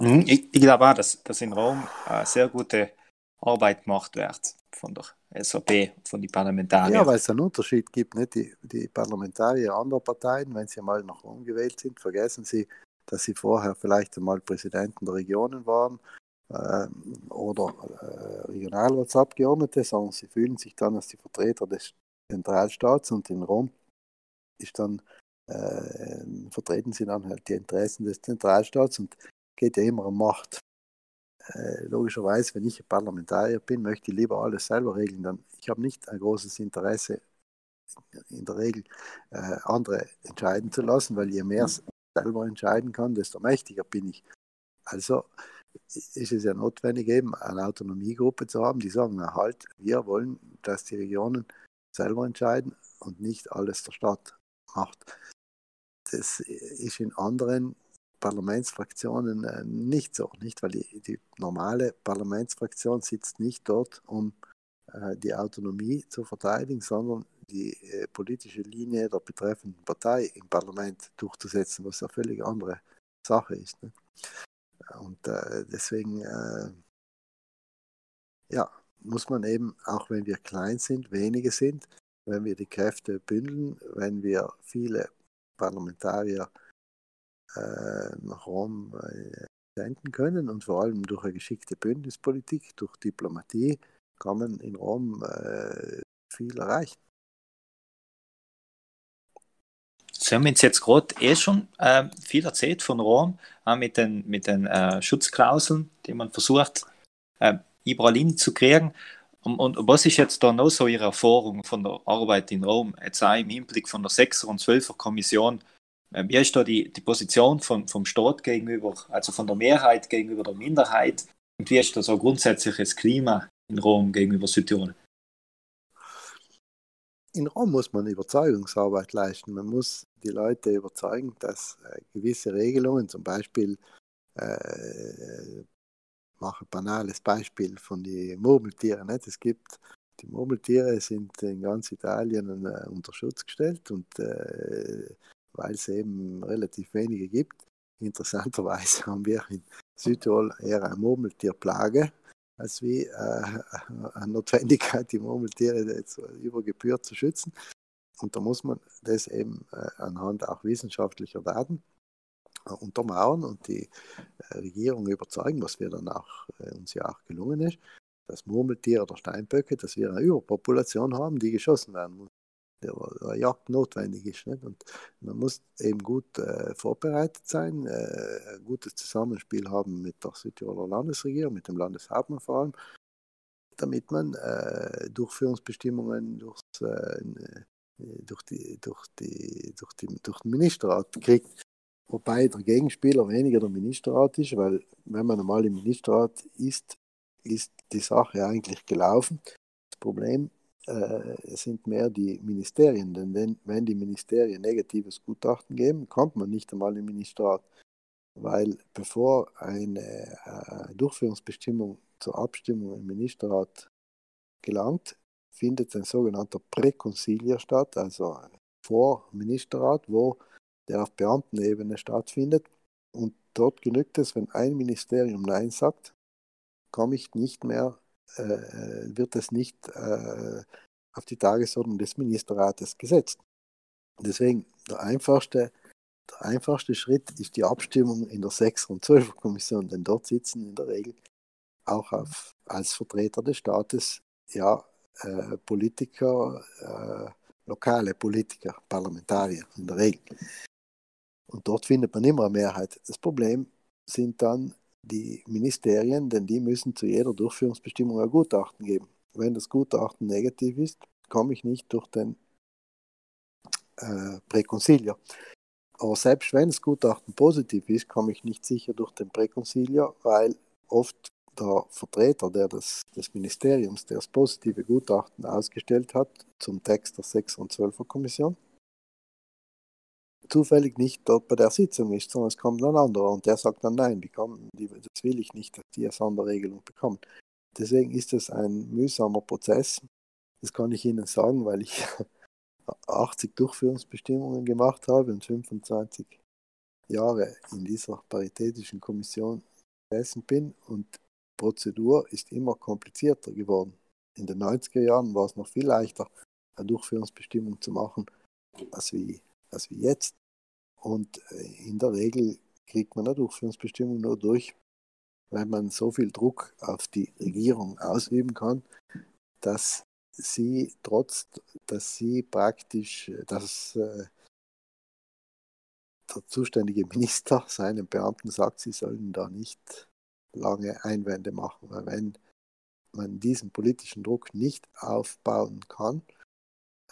S1: Ich, ich glaube auch, dass, dass in Rom äh, sehr gute Arbeit gemacht wird von der SAP, von den Parlamentariern.
S3: Ja, weil es einen Unterschied gibt. Nicht? Die, die Parlamentarier anderer Parteien, wenn sie mal nach Rom gewählt sind, vergessen sie, dass sie vorher vielleicht einmal Präsidenten der Regionen waren äh, oder äh, Regionalratsabgeordnete, sondern sie fühlen sich dann als die Vertreter des Zentralstaats und in Rom ist dann, äh, vertreten sie dann halt die Interessen des Zentralstaats und geht ja immer um Macht. Äh, logischerweise, wenn ich Parlamentarier bin, möchte ich lieber alles selber regeln. Dann, ich habe nicht ein großes Interesse, in der Regel äh, andere entscheiden zu lassen, weil je mehr selber entscheiden kann, desto mächtiger bin ich. Also ist es ja notwendig, eben eine Autonomiegruppe zu haben, die sagen, na halt, wir wollen, dass die Regionen selber entscheiden und nicht alles der Staat macht. Das ist in anderen Parlamentsfraktionen äh, nicht so, nicht? Weil die, die, normale Parlamentsfraktion sitzt nicht dort, um äh, die Autonomie zu verteidigen, sondern die äh, politische Linie der betreffenden Partei im Parlament durchzusetzen, was eine völlig andere Sache ist. Ne? Und äh, deswegen, äh, ja, muss man eben, auch wenn wir klein sind, wenige sind, wenn wir die Kräfte bündeln, wenn wir viele Parlamentarier nach Rom äh, senden können und vor allem durch eine geschickte Bündnispolitik, durch Diplomatie kann man in Rom äh, viel erreichen.
S1: Sie haben uns jetzt gerade eh schon äh, viel erzählt von Rom, äh, mit den, mit den äh, Schutzklauseln, die man versucht, äh, überall hinzukriegen. Und, und, was ist jetzt da noch so Ihre Erfahrung von der Arbeit in Rom, jetzt auch im Hinblick von der 6er und 12er Kommission äh, wie ist da die, die Position von, vom Staat gegenüber, also von der Mehrheit gegenüber der Minderheit? Und wie ist da so grundsätzliches Klima in Rom gegenüber Südtirol?
S3: in Rom muss man Überzeugungsarbeit leisten. Man muss die Leute überzeugen, dass äh, gewisse Regelungen, zum Beispiel, äh, mache ein banales Beispiel von den Murmeltieren. Nicht? Es gibt die Murmeltiere sind in ganz Italien äh, unter Schutz gestellt und äh, weil es eben relativ wenige gibt. Interessanterweise haben wir in Südtirol eher eine Murmeltierplage als wie äh, eine Notwendigkeit, die Murmeltiere jetzt über Gebühr zu schützen. Und da muss man das eben äh, anhand auch wissenschaftlicher Daten äh, untermauern und die äh, Regierung überzeugen, was wir dann auch äh, uns ja auch gelungen ist, dass Murmeltiere oder Steinböcke, dass wir eine Überpopulation haben, die geschossen werden muss, der, der Jagd notwendig ist. Nicht? Und man muss eben gut äh, vorbereitet sein, äh, ein gutes Zusammenspiel haben mit der Südtiroler Landesregierung, mit dem Landeshauptmann vor allem, damit man äh, Durchführungsbestimmungen durchs, äh, durch, die, durch, die, durch, die, durch den Ministerrat kriegt. Wobei der Gegenspieler weniger der Ministerrat ist, weil wenn man einmal im Ministerrat ist, ist die Sache eigentlich gelaufen. Das Problem äh, sind mehr die Ministerien, denn wenn, wenn die Ministerien negatives Gutachten geben, kommt man nicht einmal im Ministerrat, weil bevor eine äh, Durchführungsbestimmung zur Abstimmung im Ministerrat gelangt, findet ein sogenannter Präkonsilia statt, also vor Ministerrat, wo der auf Beamtenebene stattfindet. Und dort genügt es, wenn ein Ministerium Nein sagt, komme ich nicht mehr, äh, wird es nicht äh, auf die Tagesordnung des Ministerrates gesetzt. Deswegen der einfachste, der einfachste Schritt ist die Abstimmung in der 6er und 12er Kommission, denn dort sitzen in der Regel auch auf, als Vertreter des Staates ja, äh, Politiker, äh, lokale Politiker, Parlamentarier in der Regel. Und dort findet man immer eine Mehrheit. Das Problem sind dann die Ministerien, denn die müssen zu jeder Durchführungsbestimmung ein Gutachten geben. Wenn das Gutachten negativ ist, komme ich nicht durch den äh, Präkonsilier. Aber selbst wenn das Gutachten positiv ist, komme ich nicht sicher durch den Präkonsilier, weil oft der Vertreter der des, des Ministeriums, der das positive Gutachten ausgestellt hat, zum Text der 6 und 12er Kommission, zufällig nicht dort bei der Sitzung ist, sondern es kommt ein anderer und der sagt dann nein, die kommen, die, das will ich nicht, dass die eine Sonderregelung bekommen. Deswegen ist es ein mühsamer Prozess. Das kann ich Ihnen sagen, weil ich 80 Durchführungsbestimmungen gemacht habe und 25 Jahre in dieser paritätischen Kommission gesessen bin und Prozedur ist immer komplizierter geworden. In den 90er Jahren war es noch viel leichter, eine Durchführungsbestimmung zu machen, als wie als wie jetzt. Und äh, in der Regel kriegt man eine Durchführungsbestimmung nur durch, weil man so viel Druck auf die Regierung ausüben kann, dass sie trotz, dass sie praktisch, dass äh, der zuständige Minister seinen Beamten sagt, sie sollen da nicht lange Einwände machen, weil wenn man diesen politischen Druck nicht aufbauen kann, äh,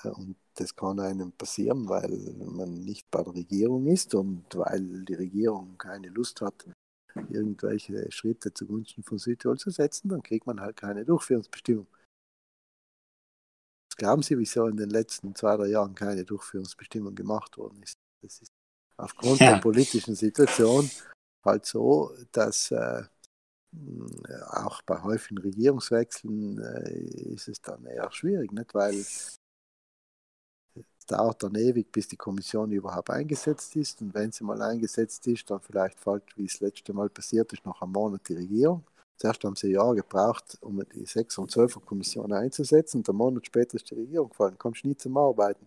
S3: und das kann einem passieren, weil man nicht bei der Regierung ist und weil die Regierung keine Lust hat, irgendwelche Schritte zugunsten von Südtirol zu setzen, dann kriegt man halt keine Durchführungsbestimmung. Was glauben Sie, wieso in den letzten zwei, drei Jahren keine Durchführungsbestimmung gemacht worden ist? Das ist aufgrund ja. der politischen Situation halt so, dass äh, auch bei häufigen Regierungswechseln äh, ist es dann eher schwierig, nicht? weil dauert dann ewig, bis die Kommission überhaupt eingesetzt ist. Und wenn sie mal eingesetzt ist, dann vielleicht fällt, wie es letzte Mal passiert ist, noch einen Monat die Regierung. Zuerst haben sie ein Jahr gebraucht, um die 6 und 12er Kommission einzusetzen. Und einen Monat später ist die Regierung gefallen. Kommst nie zum Arbeiten.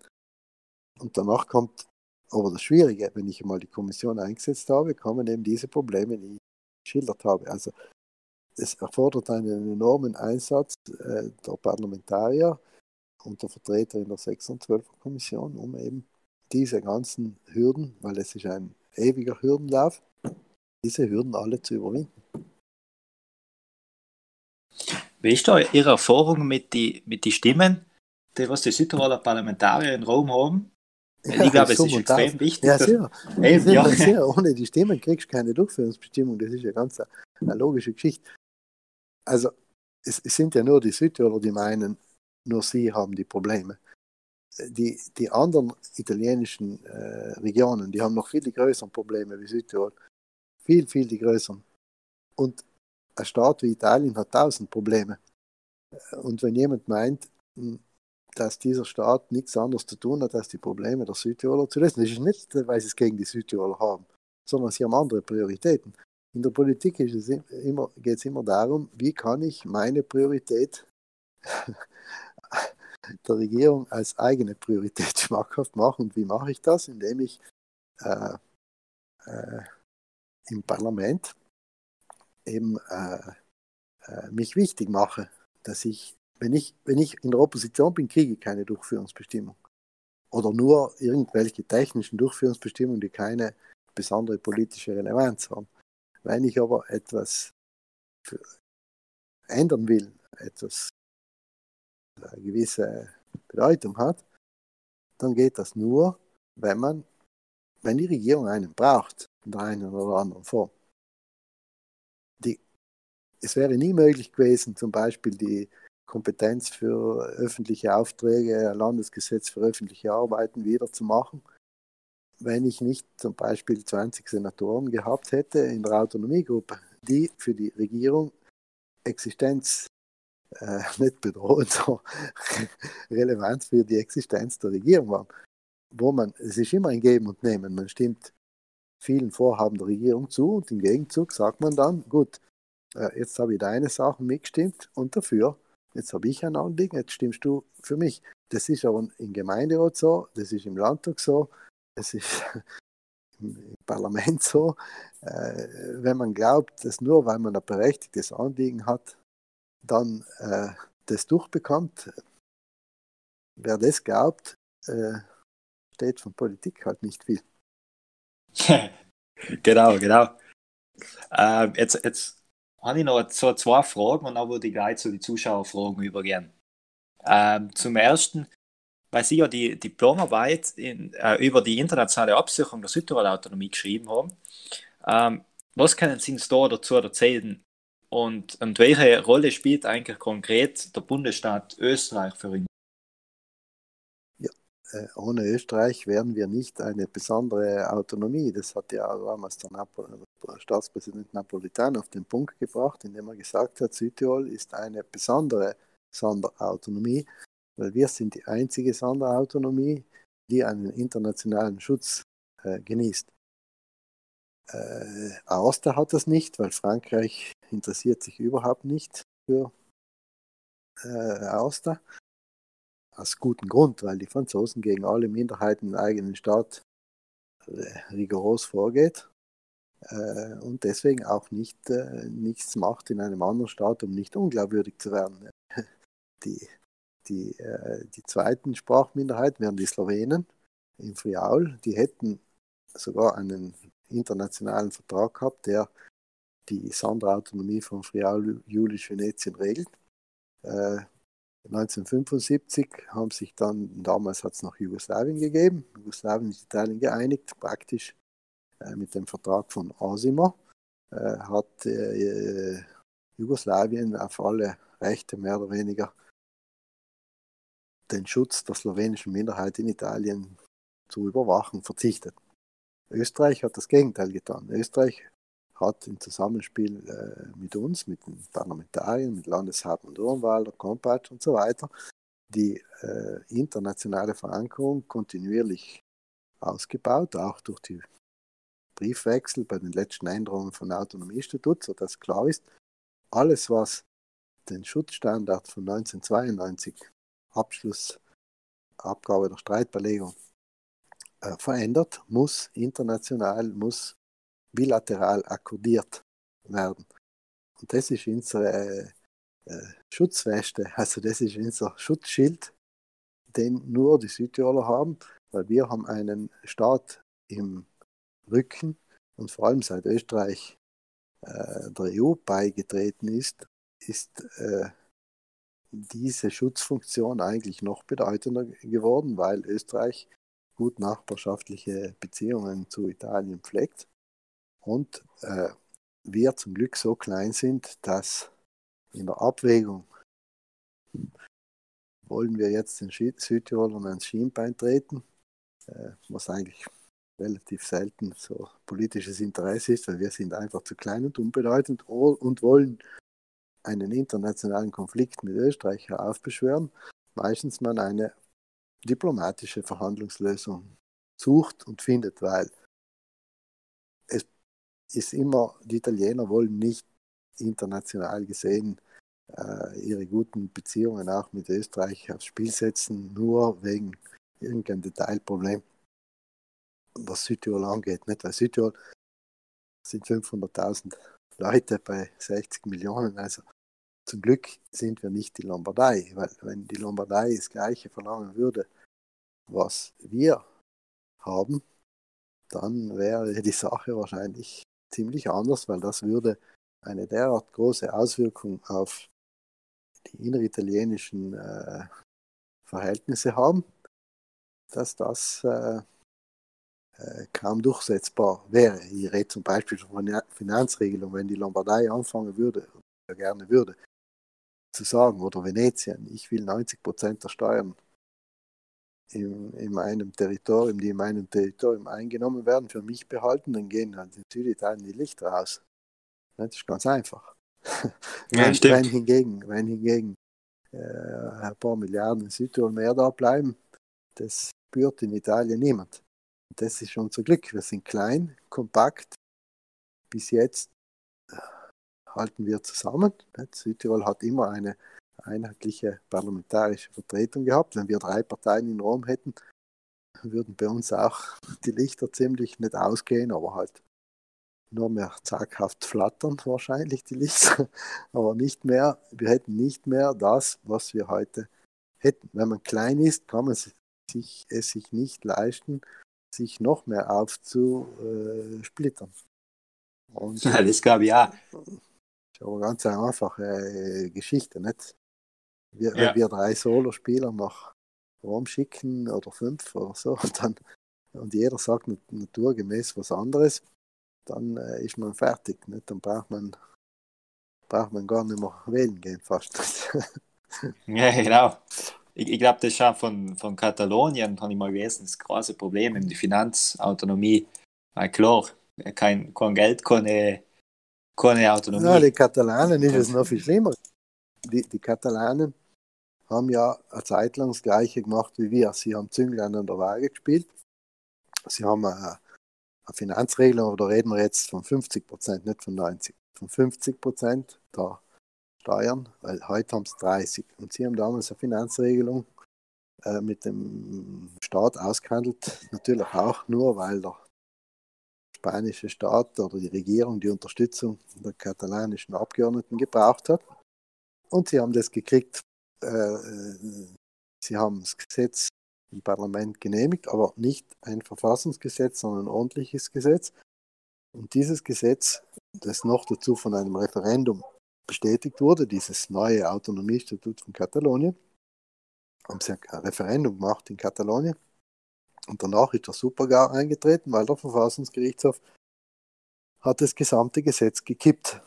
S3: Und danach kommt aber das Schwierige, wenn ich einmal die Kommission eingesetzt habe, kommen eben diese Probleme, die ich geschildert habe. Also es erfordert einen enormen Einsatz äh, der Parlamentarier, und der Vertreter in der 6 und 12 Kommission, um eben diese ganzen Hürden, weil es ist ein ewiger Hürdenlauf, diese Hürden alle zu überwinden.
S1: Wie ist da Ihre Erfahrung mit den mit die Stimmen, die was die Südtiroler Parlamentarier in Rom haben? Ja, ich glaube, es ist extrem auf. wichtig.
S3: Ja, sehr. Eben, ja. sehr. Ohne die Stimmen kriegst du keine Durchführungsbestimmung. Das ist ja ganz eine, eine logische Geschichte. Also, es, es, sind ja nur die Südtiroler, die meinen, nur sie haben die Probleme. die, die anderen italienischen äh, Regionen, die haben noch viel die größeren Probleme wie Südtirol. Viel, viel die größeren. Und ein Staat wie Italien hat tausend Probleme. Und wenn jemand meint, hm, dass dieser Staat nichts anderes zu tun hat, als die Probleme der Südtiroler zu lösen, das ist nicht, weil sie es gegen die Südtiroler haben, sondern sie haben andere Prioritäten. In der Politik geht es immer darum, wie kann ich meine Priorität der Regierung als eigene Priorität schmackhaft machen. Und wie mache ich das? Indem ich äh, äh, im Parlament eben äh, äh mich wichtig mache, dass ich, wenn ich, wenn ich in der Opposition bin, kriege ich keine Durchführungsbestimmung. Oder nur irgendwelche technischen Durchführungsbestimmungen, die keine besondere politische Relevanz haben. Wenn ich aber etwas ändern will, etwas eine gewisse Bedeutung hat, dann geht das nur, wenn man, wenn die Regierung einen braucht, in der einen oder anderen Form. Die, es wäre nie möglich gewesen, zum Beispiel die Kompetenz für öffentliche Aufträge, Landesgesetz für öffentliche Arbeiten wieder zu machen, wenn ich nicht zum Beispiel 20 Senatoren gehabt hätte in der Autonomiegruppe, die für die Regierung Existenz äh, nicht bedroht, sondern relevant für die Existenz der Regierung waren. Wo man, es ist immer ein Geben und Nehmen. Man stimmt vielen Vorhaben der Regierung zu und im Gegenzug sagt man dann, gut, äh, jetzt habe ich deine Sachen mitgestimmt und dafür, jetzt habe ich ein Anliegen, jetzt stimmst du für mich. Das ist aber im Gemeinderat so, das ist im Landtag so, das ist im Parlament so. Äh, wenn man glaubt, dass nur weil man ein berechtigtes Anliegen hat, dann äh, das durchbekommt, wer das glaubt, äh, steht von Politik halt nicht viel.
S1: genau, genau. Ähm, jetzt, jetzt habe ich noch so zwei Fragen und dann würde ich gleich zu den Zuschauerfragen übergehen. Ähm, zum ersten, weil Sie ja die Diplomarbeit in, äh, über die internationale Absicherung der Südtiroler Autonomie geschrieben haben. Ähm, was können Sie uns da dazu erzählen? Und, und welche Rolle spielt eigentlich konkret der Bundesstaat Österreich für ihn?
S3: Ja, äh, ohne Österreich wären wir nicht eine besondere Autonomie. Das hat ja damals der, Napo der Staatspräsident Napolitan auf den Punkt gebracht, indem er gesagt hat, Südtirol ist eine besondere Sonderautonomie, weil wir sind die einzige Sonderautonomie, die einen internationalen Schutz äh, genießt. Äh, Aosta hat das nicht, weil Frankreich interessiert sich überhaupt nicht für äh, Aosta. Aus gutem Grund, weil die Franzosen gegen alle Minderheiten im eigenen Staat äh, rigoros vorgeht äh, und deswegen auch nicht äh, nichts macht in einem anderen Staat, um nicht unglaubwürdig zu werden. Die, die, äh, die zweiten Sprachminderheiten wären die Slowenen im Friaul. Die hätten sogar einen internationalen Vertrag gehabt, der die Sonderautonomie von Friaul Julisch Venetien regelt. Äh, 1975 haben sich dann, damals hat es noch Jugoslawien gegeben, Jugoslawien und Italien geeinigt, praktisch äh, mit dem Vertrag von Asima äh, hat äh, Jugoslawien auf alle Rechte mehr oder weniger den Schutz der slowenischen Minderheit in Italien zu überwachen verzichtet. Österreich hat das Gegenteil getan. Österreich hat im Zusammenspiel äh, mit uns, mit den Parlamentariern, mit Landeshauptmann Durnwalder, Kompatsch und so weiter, die äh, internationale Verankerung kontinuierlich ausgebaut, auch durch die Briefwechsel bei den letzten Änderungen von Autonomiestatuts, sodass klar ist, alles, was den Schutzstandard von 1992, Abschluss, Abgabe der Streitbelegung, äh, verändert, muss international, muss bilateral akkordiert werden. Und das ist unsere äh, Schutzweste, also das ist unser Schutzschild, den nur die Südtiroler haben, weil wir haben einen Staat im Rücken und vor allem seit Österreich äh, der EU beigetreten ist, ist äh, diese Schutzfunktion eigentlich noch bedeutender geworden, weil Österreich gut nachbarschaftliche Beziehungen zu Italien pflegt und äh, wir zum Glück so klein sind, dass in der Abwägung wollen wir jetzt den Südtirolern ans Schienbein treten, äh, was eigentlich relativ selten so politisches Interesse ist, weil wir sind einfach zu klein und unbedeutend und wollen einen internationalen Konflikt mit Österreich aufbeschwören, meistens man eine diplomatische Verhandlungslösung sucht und findet, weil es ist immer, die Italiener wollen nicht international gesehen äh, ihre guten Beziehungen auch mit Österreich aufs Spiel setzen, nur wegen irgendeinem Detailproblem, was Südtirol angeht. Nicht? Weil Südtirol sind 500.000 Leute bei 60 Millionen, also zum Glück sind wir nicht die Lombardei, weil wenn die Lombardei das gleiche verlangen würde, was wir haben, dann wäre die Sache wahrscheinlich ziemlich anders, weil das würde eine derart große Auswirkung auf die inneritalienischen äh, Verhältnisse haben, dass das äh, äh, kaum durchsetzbar wäre. Ich rede zum Beispiel von Finanzregelung, wenn die Lombardei anfangen würde, gerne würde, zu sagen, oder Venetien, ich will 90 Prozent der Steuern in, in meinem Territorium, die in meinem Territorium eingenommen werden, für mich behalten, dann gehen dann in Süditalien die Lichter aus. Das ist ganz einfach. Ja, wenn, wenn, hingegen, wenn hingegen äh, ein paar Milliarden in Südtirol mehr da bleiben, das spürt in Italien niemand. Das ist unser Glück. Wir sind klein, kompakt. Bis jetzt halten wir zusammen. Südtirol hat immer eine einheitliche parlamentarische Vertretung gehabt. Wenn wir drei Parteien in Rom hätten, würden bei uns auch die Lichter ziemlich nicht ausgehen, aber halt nur mehr zaghaft flattern wahrscheinlich die Lichter, aber nicht mehr, wir hätten nicht mehr das, was wir heute hätten. Wenn man klein ist, kann man sich, es sich nicht leisten, sich noch mehr aufzusplittern.
S1: Und ja, das glaube ich auch.
S3: Ist aber ganz eine einfache äh, Geschichte, nicht? Wir, ja. Wenn wir drei Solospieler nach Rom schicken oder fünf oder so, und, dann, und jeder sagt naturgemäß was anderes, dann äh, ist man fertig. Nicht? Dann braucht man, braucht man gar nicht mehr wählen gehen fast.
S1: ja, genau. Ich, ich glaube, das ist schon von, von Katalonien, habe ich mal gelesen, das große Problem, eben die Finanzautonomie. Weil klar, kein, kein Geld, keine, keine Autonomie.
S3: Ja, die Katalanen ist es noch viel schlimmer. Die, die Katalanen haben ja eine Zeit lang das Gleiche gemacht wie wir. Sie haben Zünglein an der Waage gespielt. Sie haben eine, eine Finanzregelung, aber da reden wir jetzt von 50 Prozent, nicht von 90. Von 50 Prozent der Steuern, weil heute haben sie 30. Und sie haben damals eine Finanzregelung äh, mit dem Staat ausgehandelt, natürlich auch nur, weil der spanische Staat oder die Regierung die Unterstützung der katalanischen Abgeordneten gebraucht hat. Und sie haben das gekriegt. Äh, äh sie haben das Gesetz im Parlament genehmigt, aber nicht ein Verfassungsgesetz, sondern ein ordentliches Gesetz. Und dieses Gesetz, das noch dazu von einem Referendum bestätigt wurde, dieses neue Autonomiestatut von Katalonien, haben sie ein Referendum gemacht in Katalonien. Und danach ist der Supergau eingetreten, weil der Verfassungsgerichtshof hat das gesamte Gesetz gekippt.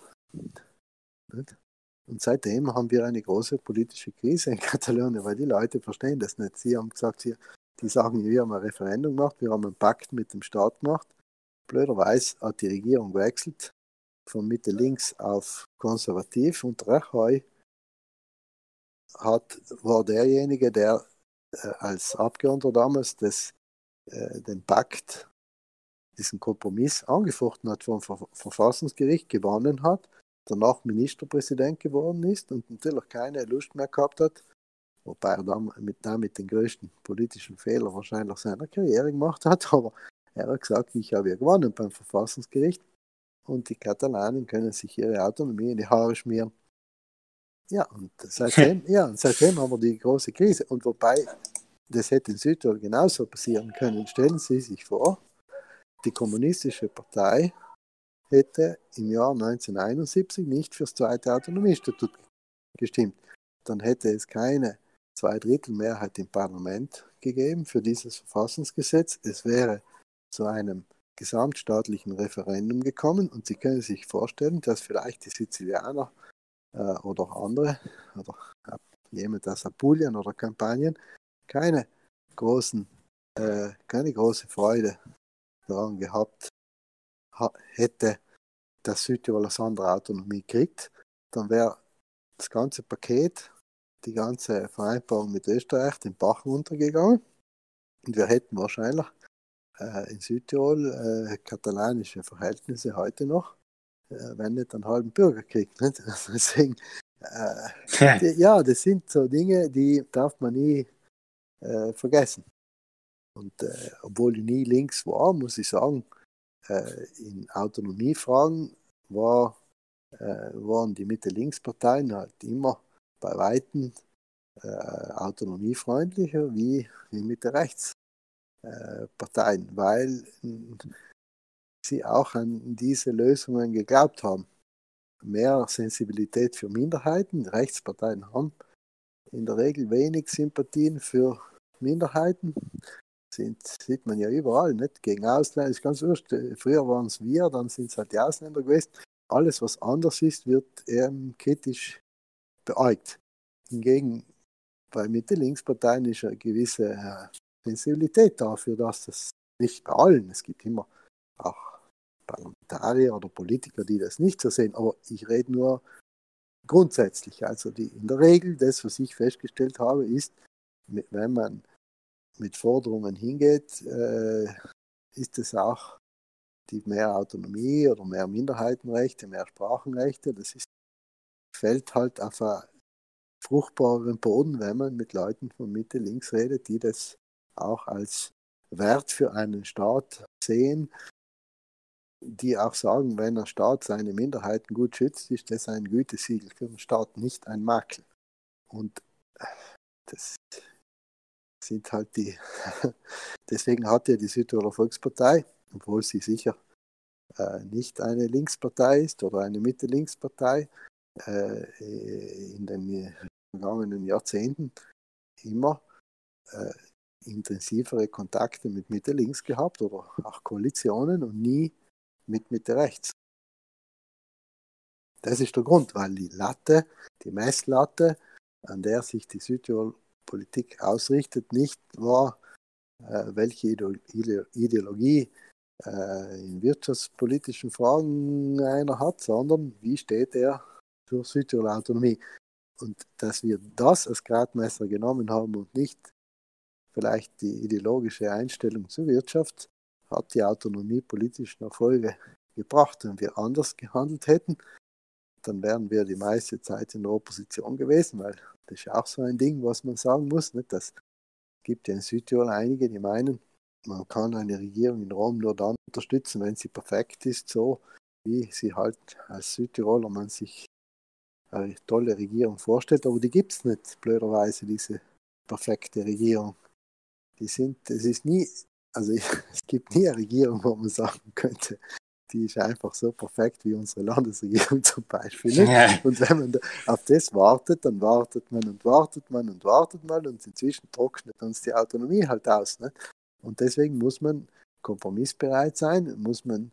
S3: Und seitdem haben wir eine große politische Krise in Katalonien, weil die Leute verstehen das nicht. Sie haben gesagt, sie, die sagen, wir haben ein Referendum gemacht, wir haben einen Pakt mit dem Staat gemacht. Blöderweise hat die Regierung gewechselt von Mitte links auf konservativ und Rajoy hat, war derjenige, der äh, als Abgeordneter damals das, äh, den Pakt, diesen Kompromiss angefochten hat vom Ver Verfassungsgericht, gewonnen hat danach Ministerpräsident geworden ist und natürlich keine Lust mehr gehabt hat, wobei er damit, damit den größten politischen Fehler wahrscheinlich seiner Karriere gemacht hat, aber er hat gesagt, ich habe ja gewonnen beim Verfassungsgericht und die Katalanen können sich ihre Autonomie in die Haare schmieren. Ja, und seitdem, ja, seitdem haben wir die große Krise. Und wobei, das hätte in Südtirol genauso passieren können. Stellen Sie sich vor, die kommunistische Partei hätte im Jahr 1971 nicht fürs zweite Autonomiestatut gestimmt. Dann hätte es keine Zweidrittelmehrheit im Parlament gegeben für dieses Verfassungsgesetz. Es wäre zu einem gesamtstaatlichen Referendum gekommen und Sie können sich vorstellen, dass vielleicht die Sizilianer äh, oder andere, oder jemand aus Apulien oder Kampagnen, keine großen, äh, keine große Freude daran gehabt hätte, dass Südtirol eine Sonderautonomie kriegt, dann wäre das ganze Paket, die ganze Vereinbarung mit Österreich den Bach runtergegangen und wir hätten wahrscheinlich äh, in Südtirol äh, katalanische Verhältnisse heute noch, äh, wenn nicht einen halben Bürgerkrieg. Nicht? Also deswegen, äh, ja, das sind so Dinge, die darf man nie äh, vergessen. Und äh, obwohl ich nie links war, muss ich sagen, in Autonomiefragen war, waren die Mitte-Links-Parteien halt immer bei Weitem autonomiefreundlicher wie, wie Mitte-Rechts. Äh, weil sie auch an diese Lösungen geglaubt haben. Mehr Sensibilität für Minderheiten. Rechtsparteien haben in der Regel wenig Sympathien für Minderheiten. Sind, sieht man ja überall, nicht? Gegen Ausländer ist ganz wurscht. Früher waren es wir, dann sind es halt die Ausländer gewesen. Alles, was anders ist, wird ähm, kritisch beäugt. Hingegen bei Mitte-Links-Parteien ist eine gewisse äh, Sensibilität dafür, dass das nicht bei allen, es gibt immer auch Parlamentarier oder Politiker, die das nicht so sehen, aber ich rede nur grundsätzlich. Also die, in der Regel, das, was ich festgestellt habe, ist, wenn man mit Forderungen hingeht, äh, ist es auch die mehr Autonomie oder mehr Minderheitenrechte, mehr Sprachenrechte. Das ist, fällt halt auf einen fruchtbaren Boden, wenn man mit Leuten von Mitte links redet, die das auch als Wert für einen Staat sehen, die auch sagen, wenn ein Staat seine Minderheiten gut schützt, ist das ein Gütesiegel für den Staat, nicht ein Makel. Und das sind halt die, deswegen hat ja die Südtiroler Volkspartei, obwohl sie sicher äh, nicht eine Linkspartei ist oder eine Mitte-Linkspartei, äh, in den vergangenen Jahrzehnten immer äh, intensivere Kontakte mit Mitte links gehabt oder auch Koalitionen und nie mit Mitte rechts. Das ist der Grund, weil die Latte, die Messlatte, an der sich die Südtirol-Politik ausrichtet, nicht war, äh, welche Ideologie äh, in wirtschaftspolitischen Fragen einer hat, sondern wie steht er zur Südtiroler Autonomie. Und dass wir das als Gradmesser genommen haben und nicht vielleicht die ideologische Einstellung zur Wirtschaft hat die Autonomie politischen Erfolge gebracht. Wenn wir anders gehandelt hätten, dann wären wir die meiste Zeit in der Opposition gewesen, weil das ist auch so ein Ding, was man sagen muss. Nicht? Das gibt ja in Südtirol einige, die meinen, man kann eine Regierung in Rom nur dann unterstützen, wenn sie perfekt ist, so wie sie halt als Südtiroler man sich eine tolle Regierung vorstellt. Aber die gibt es nicht, blöderweise, diese perfekte Regierung die sind, es ist nie, also es gibt nie eine Regierung, wo man sagen könnte, die ist einfach so perfekt wie unsere Landesregierung zum Beispiel. Ja. Und wenn man auf das wartet, dann wartet man und wartet man und wartet man und inzwischen trocknet uns die Autonomie halt aus. Ne? Und deswegen muss man kompromissbereit sein, muss man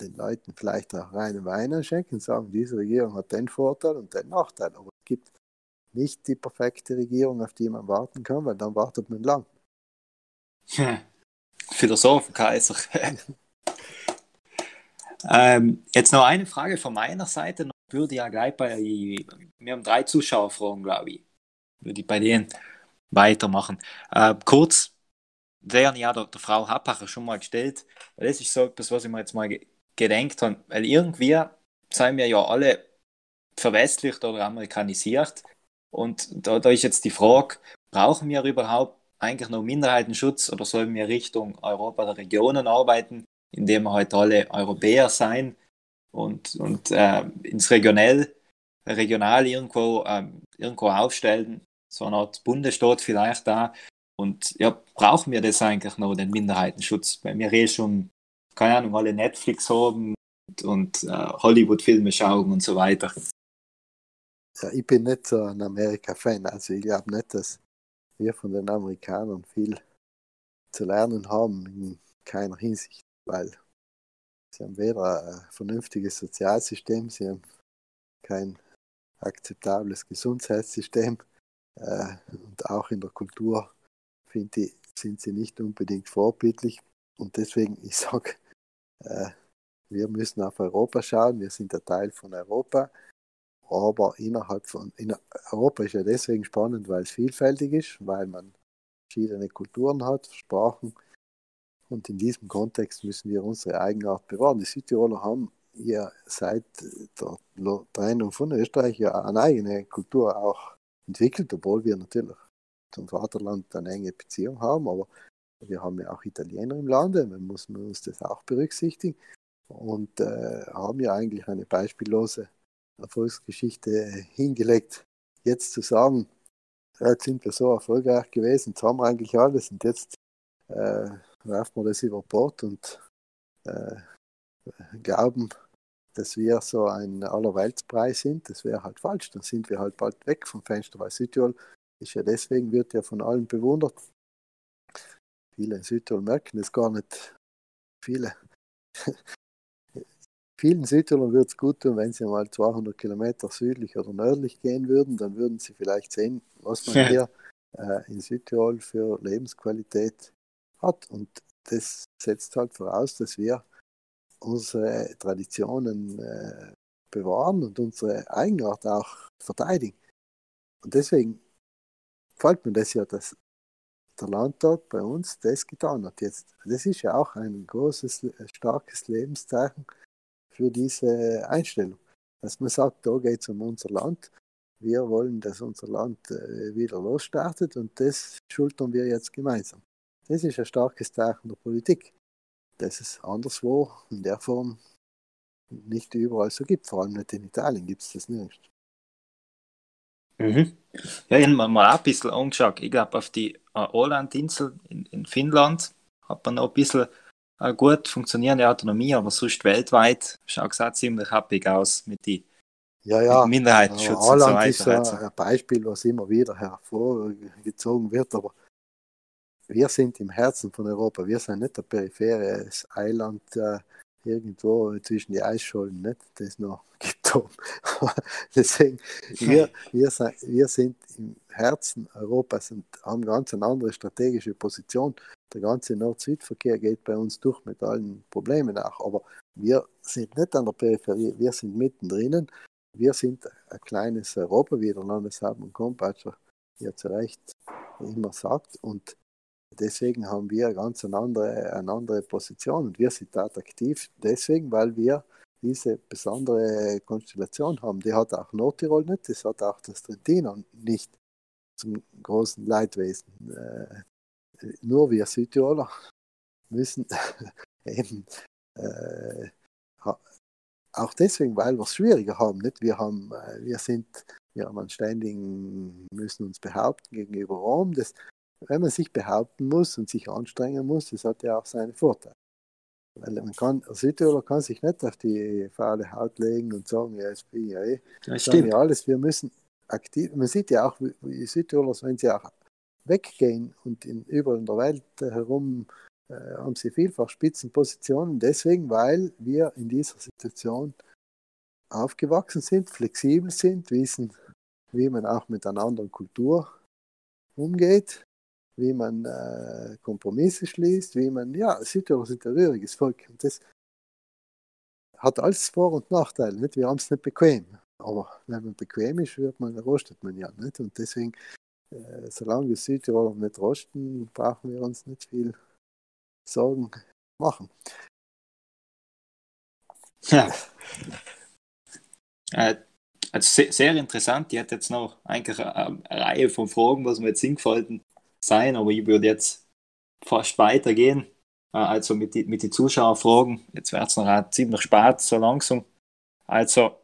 S3: den Leuten vielleicht auch reinen Wein schenken und sagen, diese Regierung hat den Vorteil und den Nachteil. Aber es gibt nicht die perfekte Regierung, auf die man warten kann, weil dann wartet man lang.
S1: Hm. Philosophenkaiser. ähm, jetzt noch eine Frage von meiner Seite. Ich würde ja gleich bei, wir haben drei Zuschauerfragen, glaube ich. Würde ich bei denen weitermachen. Äh, kurz, der ja der, der Frau Happacher schon mal gestellt, weil das ist so etwas, was ich mir jetzt mal gedenkt habe, weil irgendwie seien wir ja alle verwestlicht oder amerikanisiert und da, da ist jetzt die Frage, brauchen wir überhaupt eigentlich noch Minderheitenschutz oder sollen wir Richtung Europa der Regionen arbeiten, indem wir halt alle Europäer sein und, und äh, ins Regionell, regional irgendwo, äh, irgendwo aufstellen, so eine Art Bundesstaat vielleicht da. Und ja, brauchen wir das eigentlich noch, den Minderheitenschutz? Weil wir eh schon, keine Ahnung, alle Netflix haben und, und äh, Hollywood-Filme schauen und so weiter.
S3: Ja, ich bin nicht so ein Amerika-Fan. Also ich glaube nicht, dass wir von den Amerikanern viel zu lernen haben in keiner Hinsicht, weil sie haben weder ein vernünftiges Sozialsystem, sie haben kein akzeptables Gesundheitssystem äh, und auch in der Kultur finde ich, sind sie nicht unbedingt vorbildlich. Und deswegen, ich sage, äh, wir müssen auf Europa schauen, wir sind ein Teil von Europa, aber innerhalb von in Europa ist ja deswegen spannend, weil es vielfältig ist, weil man verschiedene Kulturen hat, Sprachen. Und in diesem Kontext müssen wir unsere Eigenart bewahren. Die Südtiroler haben ja seit der Trennung von Österreich ja eine eigene Kultur auch entwickelt, obwohl wir natürlich zum Vaterland eine enge Beziehung haben, aber wir haben ja auch Italiener im Lande, man muss man uns das auch berücksichtigen und äh, haben ja eigentlich eine beispiellose Erfolgsgeschichte hingelegt. Jetzt zu sagen, jetzt sind wir so erfolgreich gewesen, jetzt haben wir eigentlich alles und jetzt äh, werfen wir das über Bord und äh, glauben, dass wir so ein Allerweltspreis sind, das wäre halt falsch. Dann sind wir halt bald weg vom Fenster, weil Südtirol ist ja deswegen, wird ja von allen bewundert. Viele in Südtirol merken es gar nicht. Viele. Vielen Südtirolern würde es gut tun, wenn sie mal 200 Kilometer südlich oder nördlich gehen würden, dann würden sie vielleicht sehen, was man hier äh, in Südtirol für Lebensqualität hat. Und das setzt halt voraus, dass wir unsere Traditionen äh, bewahren und unsere Eigenart auch verteidigen. Und deswegen gefällt mir das ja, dass der Landtag bei uns das getan hat jetzt. Das ist ja auch ein großes, starkes Lebenszeichen für diese Einstellung. Dass man sagt, da geht es um unser Land. Wir wollen, dass unser Land äh, wieder losstartet und das schultern wir jetzt gemeinsam. Das ist ein starkes Zeichen der Politik dass es anderswo in der Form nicht überall so gibt. Vor allem nicht in Italien gibt es das nicht.
S1: Mhm. Ja, ich habe mir mal ein bisschen angeschaut. Ich glaube, auf die äh, Åland-Insel in, in, Finnland hat man noch ein bisschen eine äh, gut funktionierende Autonomie, aber sonst weltweit schaut es auch ziemlich happig aus mit den
S3: ja, ja.
S1: Minderheitenschutz.
S3: und so weiter. ist also. ein Beispiel, was immer wieder hervorgezogen wird, aber wir sind im Herzen von Europa. Wir sind nicht ein peripheres Eiland äh, irgendwo zwischen die Eisschollen, nicht? das noch gibt. Deswegen, wir, wir, sind, wir sind im Herzen Europas und haben ganz eine andere strategische Position. Der ganze Nord-Süd-Verkehr geht bei uns durch mit allen Problemen auch. Aber wir sind nicht an der Peripherie, wir sind mittendrin. Wir sind ein kleines Europa, wie der Landeshauptmann Kompatscher hier zu Recht immer sagt. Und Deswegen haben wir ganz eine andere, eine andere Position und wir sind attraktiv deswegen, weil wir diese besondere Konstellation haben. Die hat auch Nordtirol nicht, das hat auch das Trentino nicht zum großen Leidwesen. Äh, nur wir Südtiroler müssen eben äh, auch deswegen, weil wir es schwieriger haben. Nicht? Wir, haben äh, wir sind wir haben einen ständigen, müssen uns behaupten gegenüber Rom. Das wenn man sich behaupten muss und sich anstrengen muss, das hat ja auch seine Vorteile. Weil man kann, ein Südtiroler kann sich nicht auf die faule Haut legen und sagen, ja, jetzt bin ich ja eh. Das stimmt. Ja alles. Wir müssen aktiv, man sieht ja auch, wie Südtiroler, wenn sie auch weggehen und in, überall in der Welt herum äh, haben sie vielfach Spitzenpositionen, deswegen, weil wir in dieser Situation aufgewachsen sind, flexibel sind, wissen, wie man auch mit einer anderen Kultur umgeht wie man äh, Kompromisse schließt, wie man, ja, Südtirol ist ein rühriges Volk. Und das hat alles Vor- und Nachteile. Nicht? Wir haben es nicht bequem. Aber wenn man bequem ist, wird man, rostet man ja nicht. Und deswegen, äh, solange wir Südtirol nicht rosten, brauchen wir uns nicht viel Sorgen machen.
S1: Ja. Äh, also sehr, sehr, interessant. Die hat jetzt noch eigentlich eine, eine Reihe von Fragen, was wir jetzt hingefallen sein, aber ich würde jetzt fast weitergehen. Äh, also mit den mit die Zuschauerfragen. Jetzt wird es noch ziemlich spät, so langsam. Also,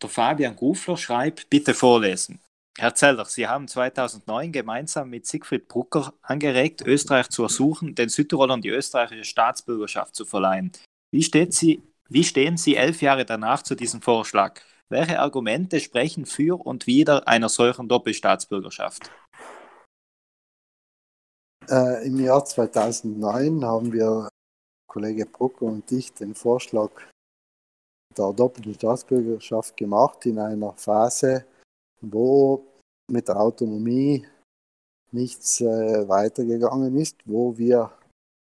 S1: der Fabian Gufler schreibt, bitte vorlesen. Herr Zeller, Sie haben 2009 gemeinsam mit Siegfried Brucker angeregt, Österreich zu ersuchen, den Südtirolern die österreichische Staatsbürgerschaft zu verleihen. Wie, steht Sie, wie stehen Sie elf Jahre danach zu diesem Vorschlag? Welche Argumente sprechen für und wider einer solchen Doppelstaatsbürgerschaft?
S3: Äh, Im Jahr 2009 haben wir, Kollege Brucker und ich, den Vorschlag der doppelte Staatsbürgerschaft gemacht in einer Phase, wo mit der Autonomie nichts äh, weitergegangen ist, wo wir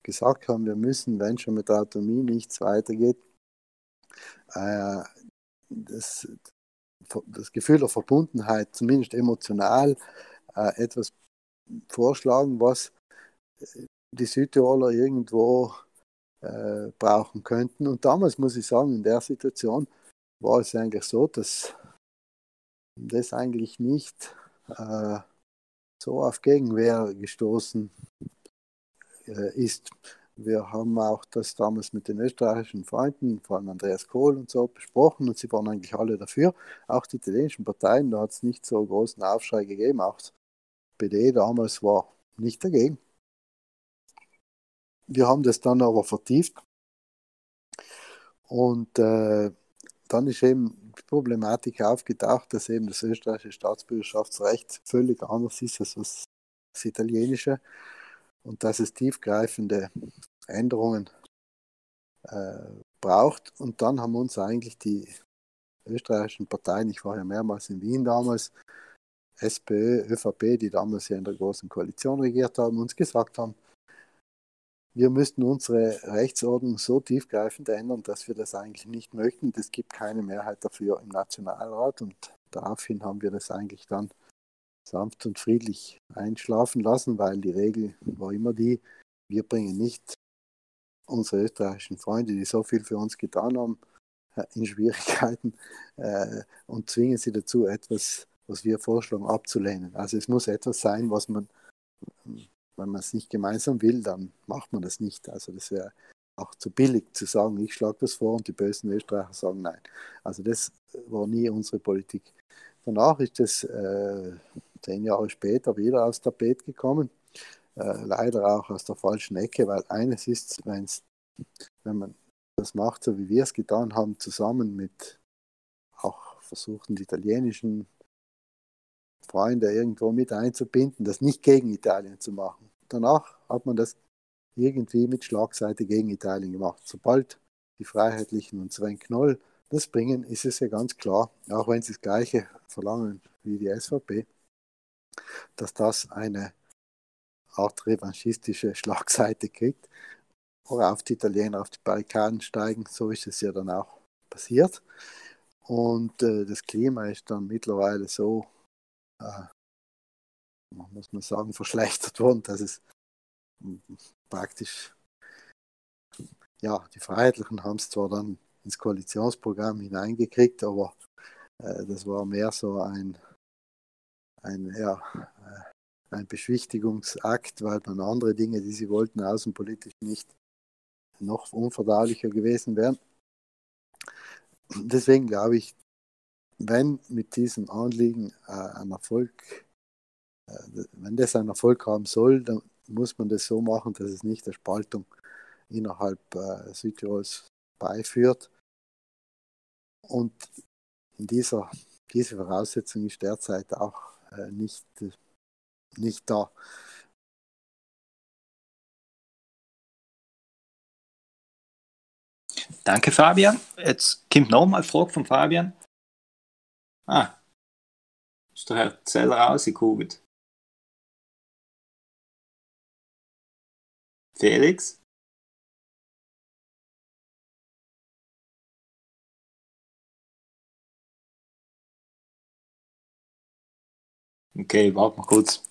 S3: gesagt haben, wir müssen, wenn schon mit der Autonomie nichts weitergeht, äh, das, das Gefühl der Verbundenheit, zumindest emotional, äh, etwas vorschlagen, was die Südtiroler irgendwo äh, brauchen könnten. Und damals muss ich sagen, in der Situation war es eigentlich so, dass das eigentlich nicht äh, so auf Gegenwehr gestoßen äh, ist. Wir haben auch das damals mit den österreichischen Freunden, vor allem Andreas Kohl und so, besprochen und sie waren eigentlich alle dafür. Auch die italienischen Parteien, da hat es nicht so großen Aufschrei gegeben. Auch PD damals war nicht dagegen. Wir haben das dann aber vertieft und äh, dann ist eben die Problematik aufgetaucht, dass eben das österreichische Staatsbürgerschaftsrecht völlig anders ist als das italienische und dass es tiefgreifende Änderungen äh, braucht. Und dann haben uns eigentlich die österreichischen Parteien, ich war ja mehrmals in Wien damals, SPÖ, ÖVP, die damals ja in der großen Koalition regiert haben, uns gesagt haben, wir müssten unsere Rechtsordnung so tiefgreifend ändern, dass wir das eigentlich nicht möchten. Es gibt keine Mehrheit dafür im Nationalrat und daraufhin haben wir das eigentlich dann sanft und friedlich einschlafen lassen, weil die Regel war immer die, wir bringen nicht unsere österreichischen Freunde, die so viel für uns getan haben, in Schwierigkeiten äh, und zwingen sie dazu, etwas, was wir vorschlagen, abzulehnen. Also es muss etwas sein, was man wenn man es nicht gemeinsam will, dann macht man das nicht. Also das wäre auch zu billig zu sagen, ich schlage das vor und die bösen Österreicher sagen nein. Also das war nie unsere Politik. Danach ist es äh, zehn Jahre später wieder aufs Tapet gekommen. Äh, leider auch aus der falschen Ecke, weil eines ist, wenn's, wenn man das macht, so wie wir es getan haben, zusammen mit auch versuchten italienischen Freunde irgendwo mit einzubinden, das nicht gegen Italien zu machen. Danach hat man das irgendwie mit Schlagseite gegen Italien gemacht. Sobald die Freiheitlichen und Sven Knoll das bringen, ist es ja ganz klar, auch wenn sie das Gleiche verlangen wie die SVP, dass das eine Art revanchistische Schlagseite kriegt oder auf die Italiener auf die Barrikaden steigen. So ist es ja dann auch passiert. Und äh, das Klima ist dann mittlerweile so muss man sagen, verschlechtert worden, dass es praktisch, ja, die Freiheitlichen haben es zwar dann ins Koalitionsprogramm hineingekriegt, aber äh, das war mehr so ein, ein, ja, äh, ein Beschwichtigungsakt, weil dann andere Dinge, die sie wollten, außenpolitisch nicht noch unverdaulicher gewesen wären. Deswegen glaube ich, wenn mit diesem Anliegen äh, ein Erfolg, äh, wenn das einen Erfolg haben soll, dann muss man das so machen, dass es nicht der Spaltung innerhalb äh, Südtirols beiführt. Und dieser, diese Voraussetzung ist derzeit auch äh, nicht, nicht da.
S1: Danke, Fabian. Jetzt kommt nochmal eine Frage von Fabian. Ah, ist der Herr Zeller rausgekugelt. Felix? Okay, warte mal kurz.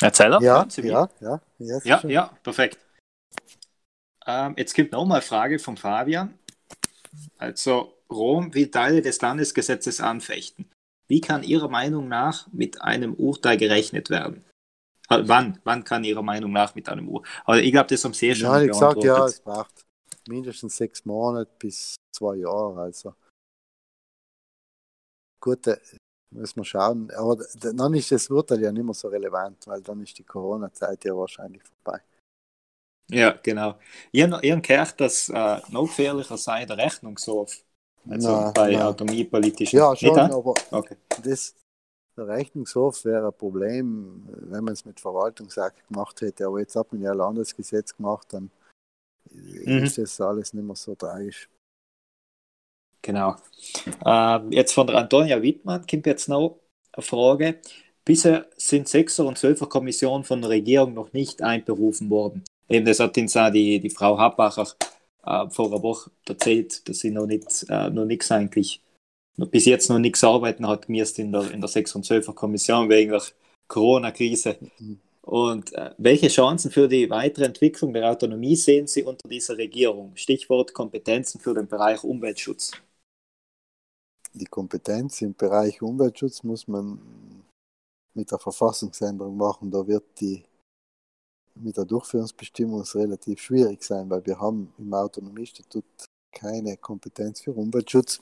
S1: Erzähler?
S3: Ja, ja, ja.
S1: Ja, ja, ja, perfekt. Ähm, jetzt gibt noch mal eine Frage von Fabian. Also, Rom will Teile des Landesgesetzes anfechten. Wie kann Ihrer Meinung nach mit einem Urteil gerechnet werden? Äh, wann? Wann kann Ihrer Meinung nach mit einem Urteil? Also ich glaube, das haben Sie schon
S3: ja, ich gesagt, ja, es braucht mindestens sechs Monate bis zwei Jahre. Also gut, äh, Müssen wir schauen. Aber dann ist das Urteil ja nicht mehr so relevant, weil dann ist die Corona-Zeit ja wahrscheinlich vorbei.
S1: Ja, genau. Ich habe gehört, dass äh, noch gefährlicher sei der Rechnungshof. Also na, bei na. autonomiepolitischen.
S3: Ja, schon, aber okay. das, der Rechnungshof wäre ein Problem, wenn man es mit Verwaltungsakt gemacht hätte. Aber jetzt hat man ja ein Landesgesetz gemacht, dann mhm. ist das alles nicht mehr so tragisch.
S1: Genau. Äh, jetzt von der Antonia Wittmann kommt jetzt noch eine Frage. Bisher sind Sechser- und Zwölfer-Kommissionen von der Regierung noch nicht einberufen worden. Eben das hat uns auch die, die Frau Habacher äh, vor einer Woche erzählt, dass sie noch, nicht, äh, noch nichts eigentlich bis jetzt noch nichts arbeiten hat müssen in der, in der 6 und 12er Kommission wegen der Corona-Krise. Mhm. Und äh, welche Chancen für die weitere Entwicklung der Autonomie sehen Sie unter dieser Regierung? Stichwort Kompetenzen für den Bereich Umweltschutz.
S3: Die Kompetenz im Bereich Umweltschutz muss man mit der Verfassungsänderung machen. Da wird die mit der Durchführungsbestimmung relativ schwierig sein, weil wir haben im Autonomiestatut keine Kompetenz für Umweltschutz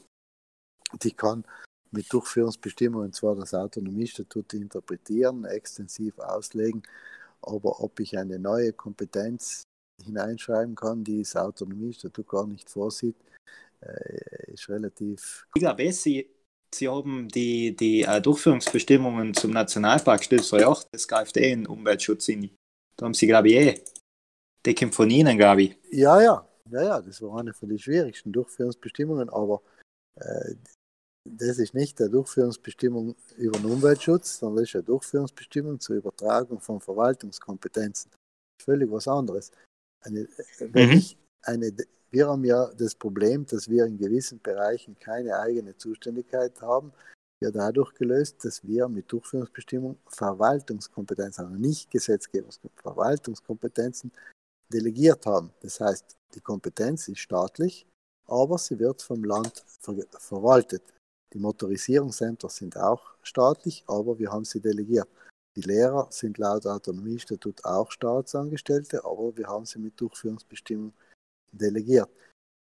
S3: die kann mit Durchführungsbestimmungen zwar das Autonomiestatut interpretieren, extensiv auslegen, aber ob ich eine neue Kompetenz hineinschreiben kann, die das Autonomiestatut gar nicht vorsieht, äh, ist relativ.
S1: Ich glaube, Sie, Sie haben die, die äh, Durchführungsbestimmungen zum Nationalpark Stilfser Joch, das greift eh in Umweltschutz in. Da haben Sie, glaube ich, eh. Die kommt von Ihnen, glaube ich.
S3: Ja, ja, ja, ja, das war eine von den schwierigsten Durchführungsbestimmungen, aber äh, das ist nicht eine Durchführungsbestimmung über den Umweltschutz, sondern das ist eine Durchführungsbestimmung zur Übertragung von Verwaltungskompetenzen. Völlig was anderes. Eine, wenn mhm. ich eine, wir haben ja das Problem, dass wir in gewissen Bereichen keine eigene Zuständigkeit haben. Ja, dadurch gelöst, dass wir mit Durchführungsbestimmung Verwaltungskompetenzen, also nicht Gesetzgebungskompetenzen, Verwaltungskompetenzen delegiert haben. Das heißt, die Kompetenz ist staatlich, aber sie wird vom Land ver verwaltet. Die Motorisierungsämter sind auch staatlich, aber wir haben sie delegiert. Die Lehrer sind laut Autonomiestatut auch Staatsangestellte, aber wir haben sie mit Durchführungsbestimmung delegiert.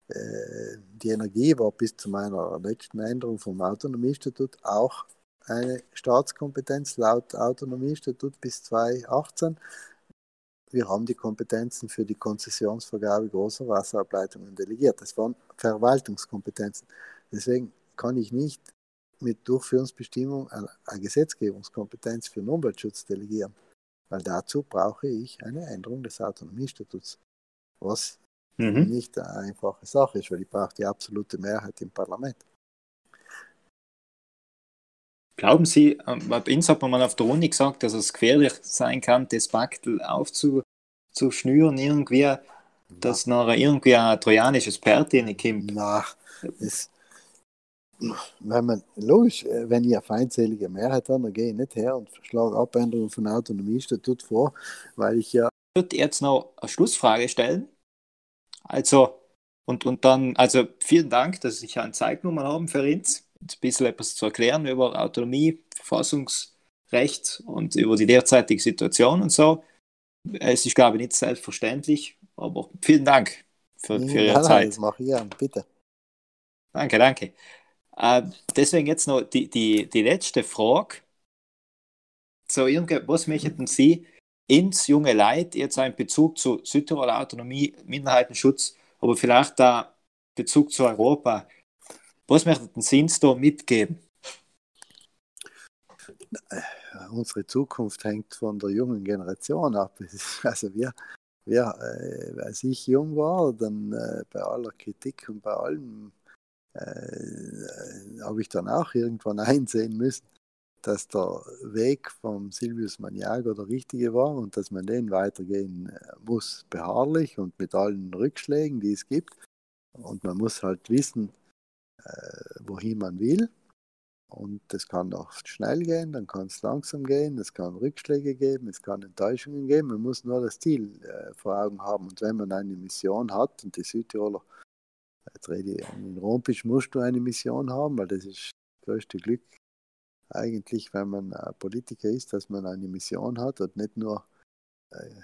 S3: Äh, die Energie war bis zu meiner letzten Änderung vom Autonomiestatut auch eine Staatskompetenz laut Autonomiestatut bis 2018. Wir haben die Kompetenzen für die Konzessionsvergabe großer Wasserableitungen delegiert. Das waren Verwaltungskompetenzen. Deswegen kann ich nicht mit Durchführungsbestimmung eine Gesetzgebungskompetenz für den Umweltschutz delegieren, weil dazu brauche ich eine Änderung des Autonomiestatuts, was mhm. nicht eine einfache Sache ist, weil ich brauche die absolute Mehrheit im Parlament.
S1: Glauben Sie, ähm, bei uns hat man mal auf der Uni gesagt, dass es gefährlich sein kann, das Baktel aufzuschnüren, irgendwie, dass nachher irgendwie ein trojanisches Pferd kommt.
S3: Nein, das, wenn man, logisch, äh, wenn ich eine feindselige Mehrheit habe, dann gehe ich nicht her und schlage Abänderungen von Autonomiestatut vor, weil ich ja.
S1: Ich würde jetzt noch eine Schlussfrage stellen. Also, und, und dann, also vielen Dank, dass Sie eine Zeit genommen haben für uns, ein bisschen etwas zu erklären über Autonomie, Verfassungsrecht und über die derzeitige Situation und so. Es ist, glaube ich, nicht selbstverständlich, aber vielen Dank für, für Ihre nein, Zeit. Nein,
S3: das mache ich ja, bitte.
S1: Danke, danke. Äh, deswegen jetzt noch die, die, die letzte Frage. So, was möchten Sie ins junge Leid jetzt einen Bezug zu Südtiroler Autonomie, Minderheitenschutz, aber vielleicht da Bezug zu Europa? Was möchten Sie uns da mitgeben?
S3: Unsere Zukunft hängt von der jungen Generation ab. Also wir, wir äh, als ich jung war, dann äh, bei aller Kritik und bei allem äh, habe ich dann auch irgendwann einsehen müssen, dass der Weg vom Silvius Maniago der richtige war und dass man den weitergehen äh, muss, beharrlich und mit allen Rückschlägen, die es gibt. Und man muss halt wissen, äh, wohin man will. Und das kann auch schnell gehen, dann kann es langsam gehen, es kann Rückschläge geben, es kann Enttäuschungen geben. Man muss nur das Ziel äh, vor Augen haben. Und wenn man eine Mission hat, und die Südtiroler Jetzt rede ich, in Rompisch musst du eine Mission haben, weil das ist das größte Glück eigentlich, wenn man Politiker ist, dass man eine Mission hat und nicht nur äh,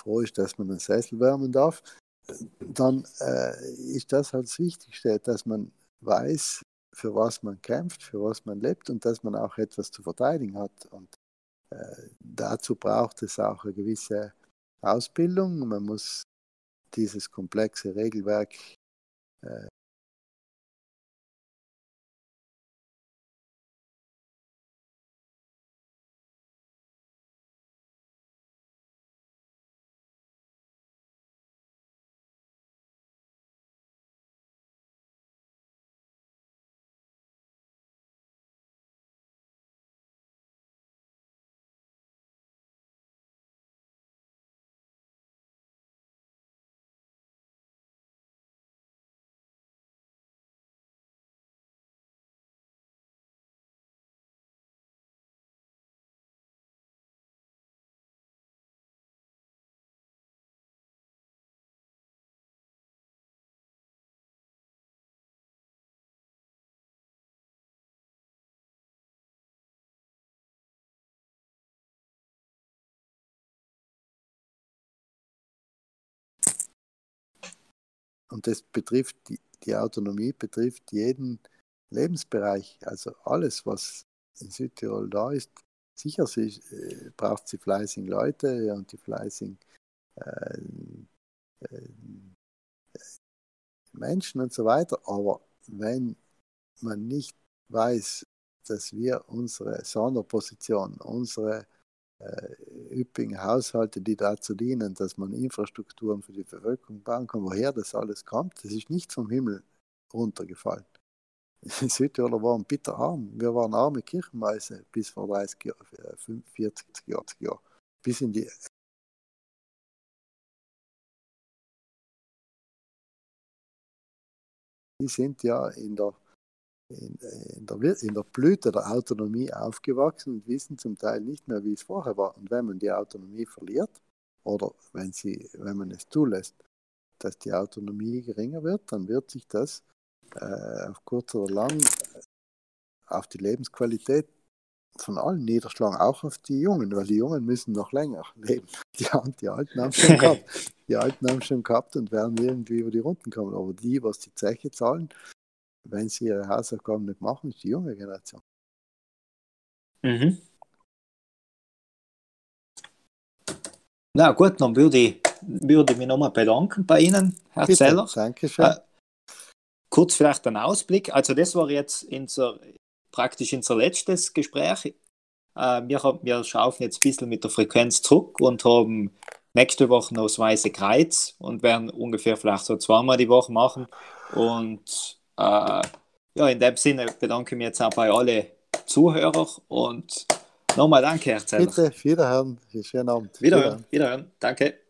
S3: froh ist, dass man einen Sessel wärmen darf. Dann äh, ist das halt das Wichtigste, dass man weiß, für was man kämpft, für was man lebt und dass man auch etwas zu verteidigen hat. Und äh, dazu braucht es auch eine gewisse Ausbildung. Man muss dieses komplexe Regelwerk uh, und das betrifft die, die Autonomie, betrifft jeden Lebensbereich. Also alles, was in Südtirol da ist, sicher sie, äh, braucht sie fleißige Leute und die fleißigen äh, äh, Menschen und so weiter. Aber wenn man nicht weiß, dass wir unsere Sonderposition, unsere üppigen Haushalte, die dazu dienen, dass man Infrastrukturen für die Bevölkerung bauen kann, woher das alles kommt, das ist nicht vom Himmel runtergefallen. Die Südtiroler waren bitter arm. Wir waren arme Kirchenmäuse bis vor 30, 40 Jahren. Bis in die die sind ja in der, in, in, der, in der Blüte der Autonomie aufgewachsen und wissen zum Teil nicht mehr, wie es vorher war. Und wenn man die Autonomie verliert, oder wenn, sie, wenn man es zulässt, dass die Autonomie geringer wird, dann wird sich das äh, auf kurz oder lang äh, auf die Lebensqualität von allen niederschlagen, auch auf die Jungen, weil die Jungen müssen noch länger leben. Die, die Alten haben schon gehabt. Die Alten haben schon gehabt und werden irgendwie über die Runden kommen. Aber die, was die Zeche zahlen, wenn sie ihre Hausaufgaben nicht machen, ist die junge Generation.
S1: Mhm. Na gut, dann würde ich, würde ich mich nochmal bedanken bei Ihnen, Herr
S3: Bitte,
S1: Zeller.
S3: Dankeschön.
S1: Äh, kurz vielleicht ein Ausblick. Also das war jetzt unser, praktisch unser letztes Gespräch. Äh, wir, haben, wir schaufen jetzt ein bisschen mit der Frequenz zurück und haben nächste Woche noch das Weiße Kreuz und werden ungefähr vielleicht so zweimal die Woche machen. Und äh, ja, in dem Sinne bedanke ich mich jetzt auch bei allen Zuhörern und nochmal danke, Herr Zeller.
S3: Bitte, wiederhören. Schönen Abend.
S1: Wiederhören, wiederhören. Danke.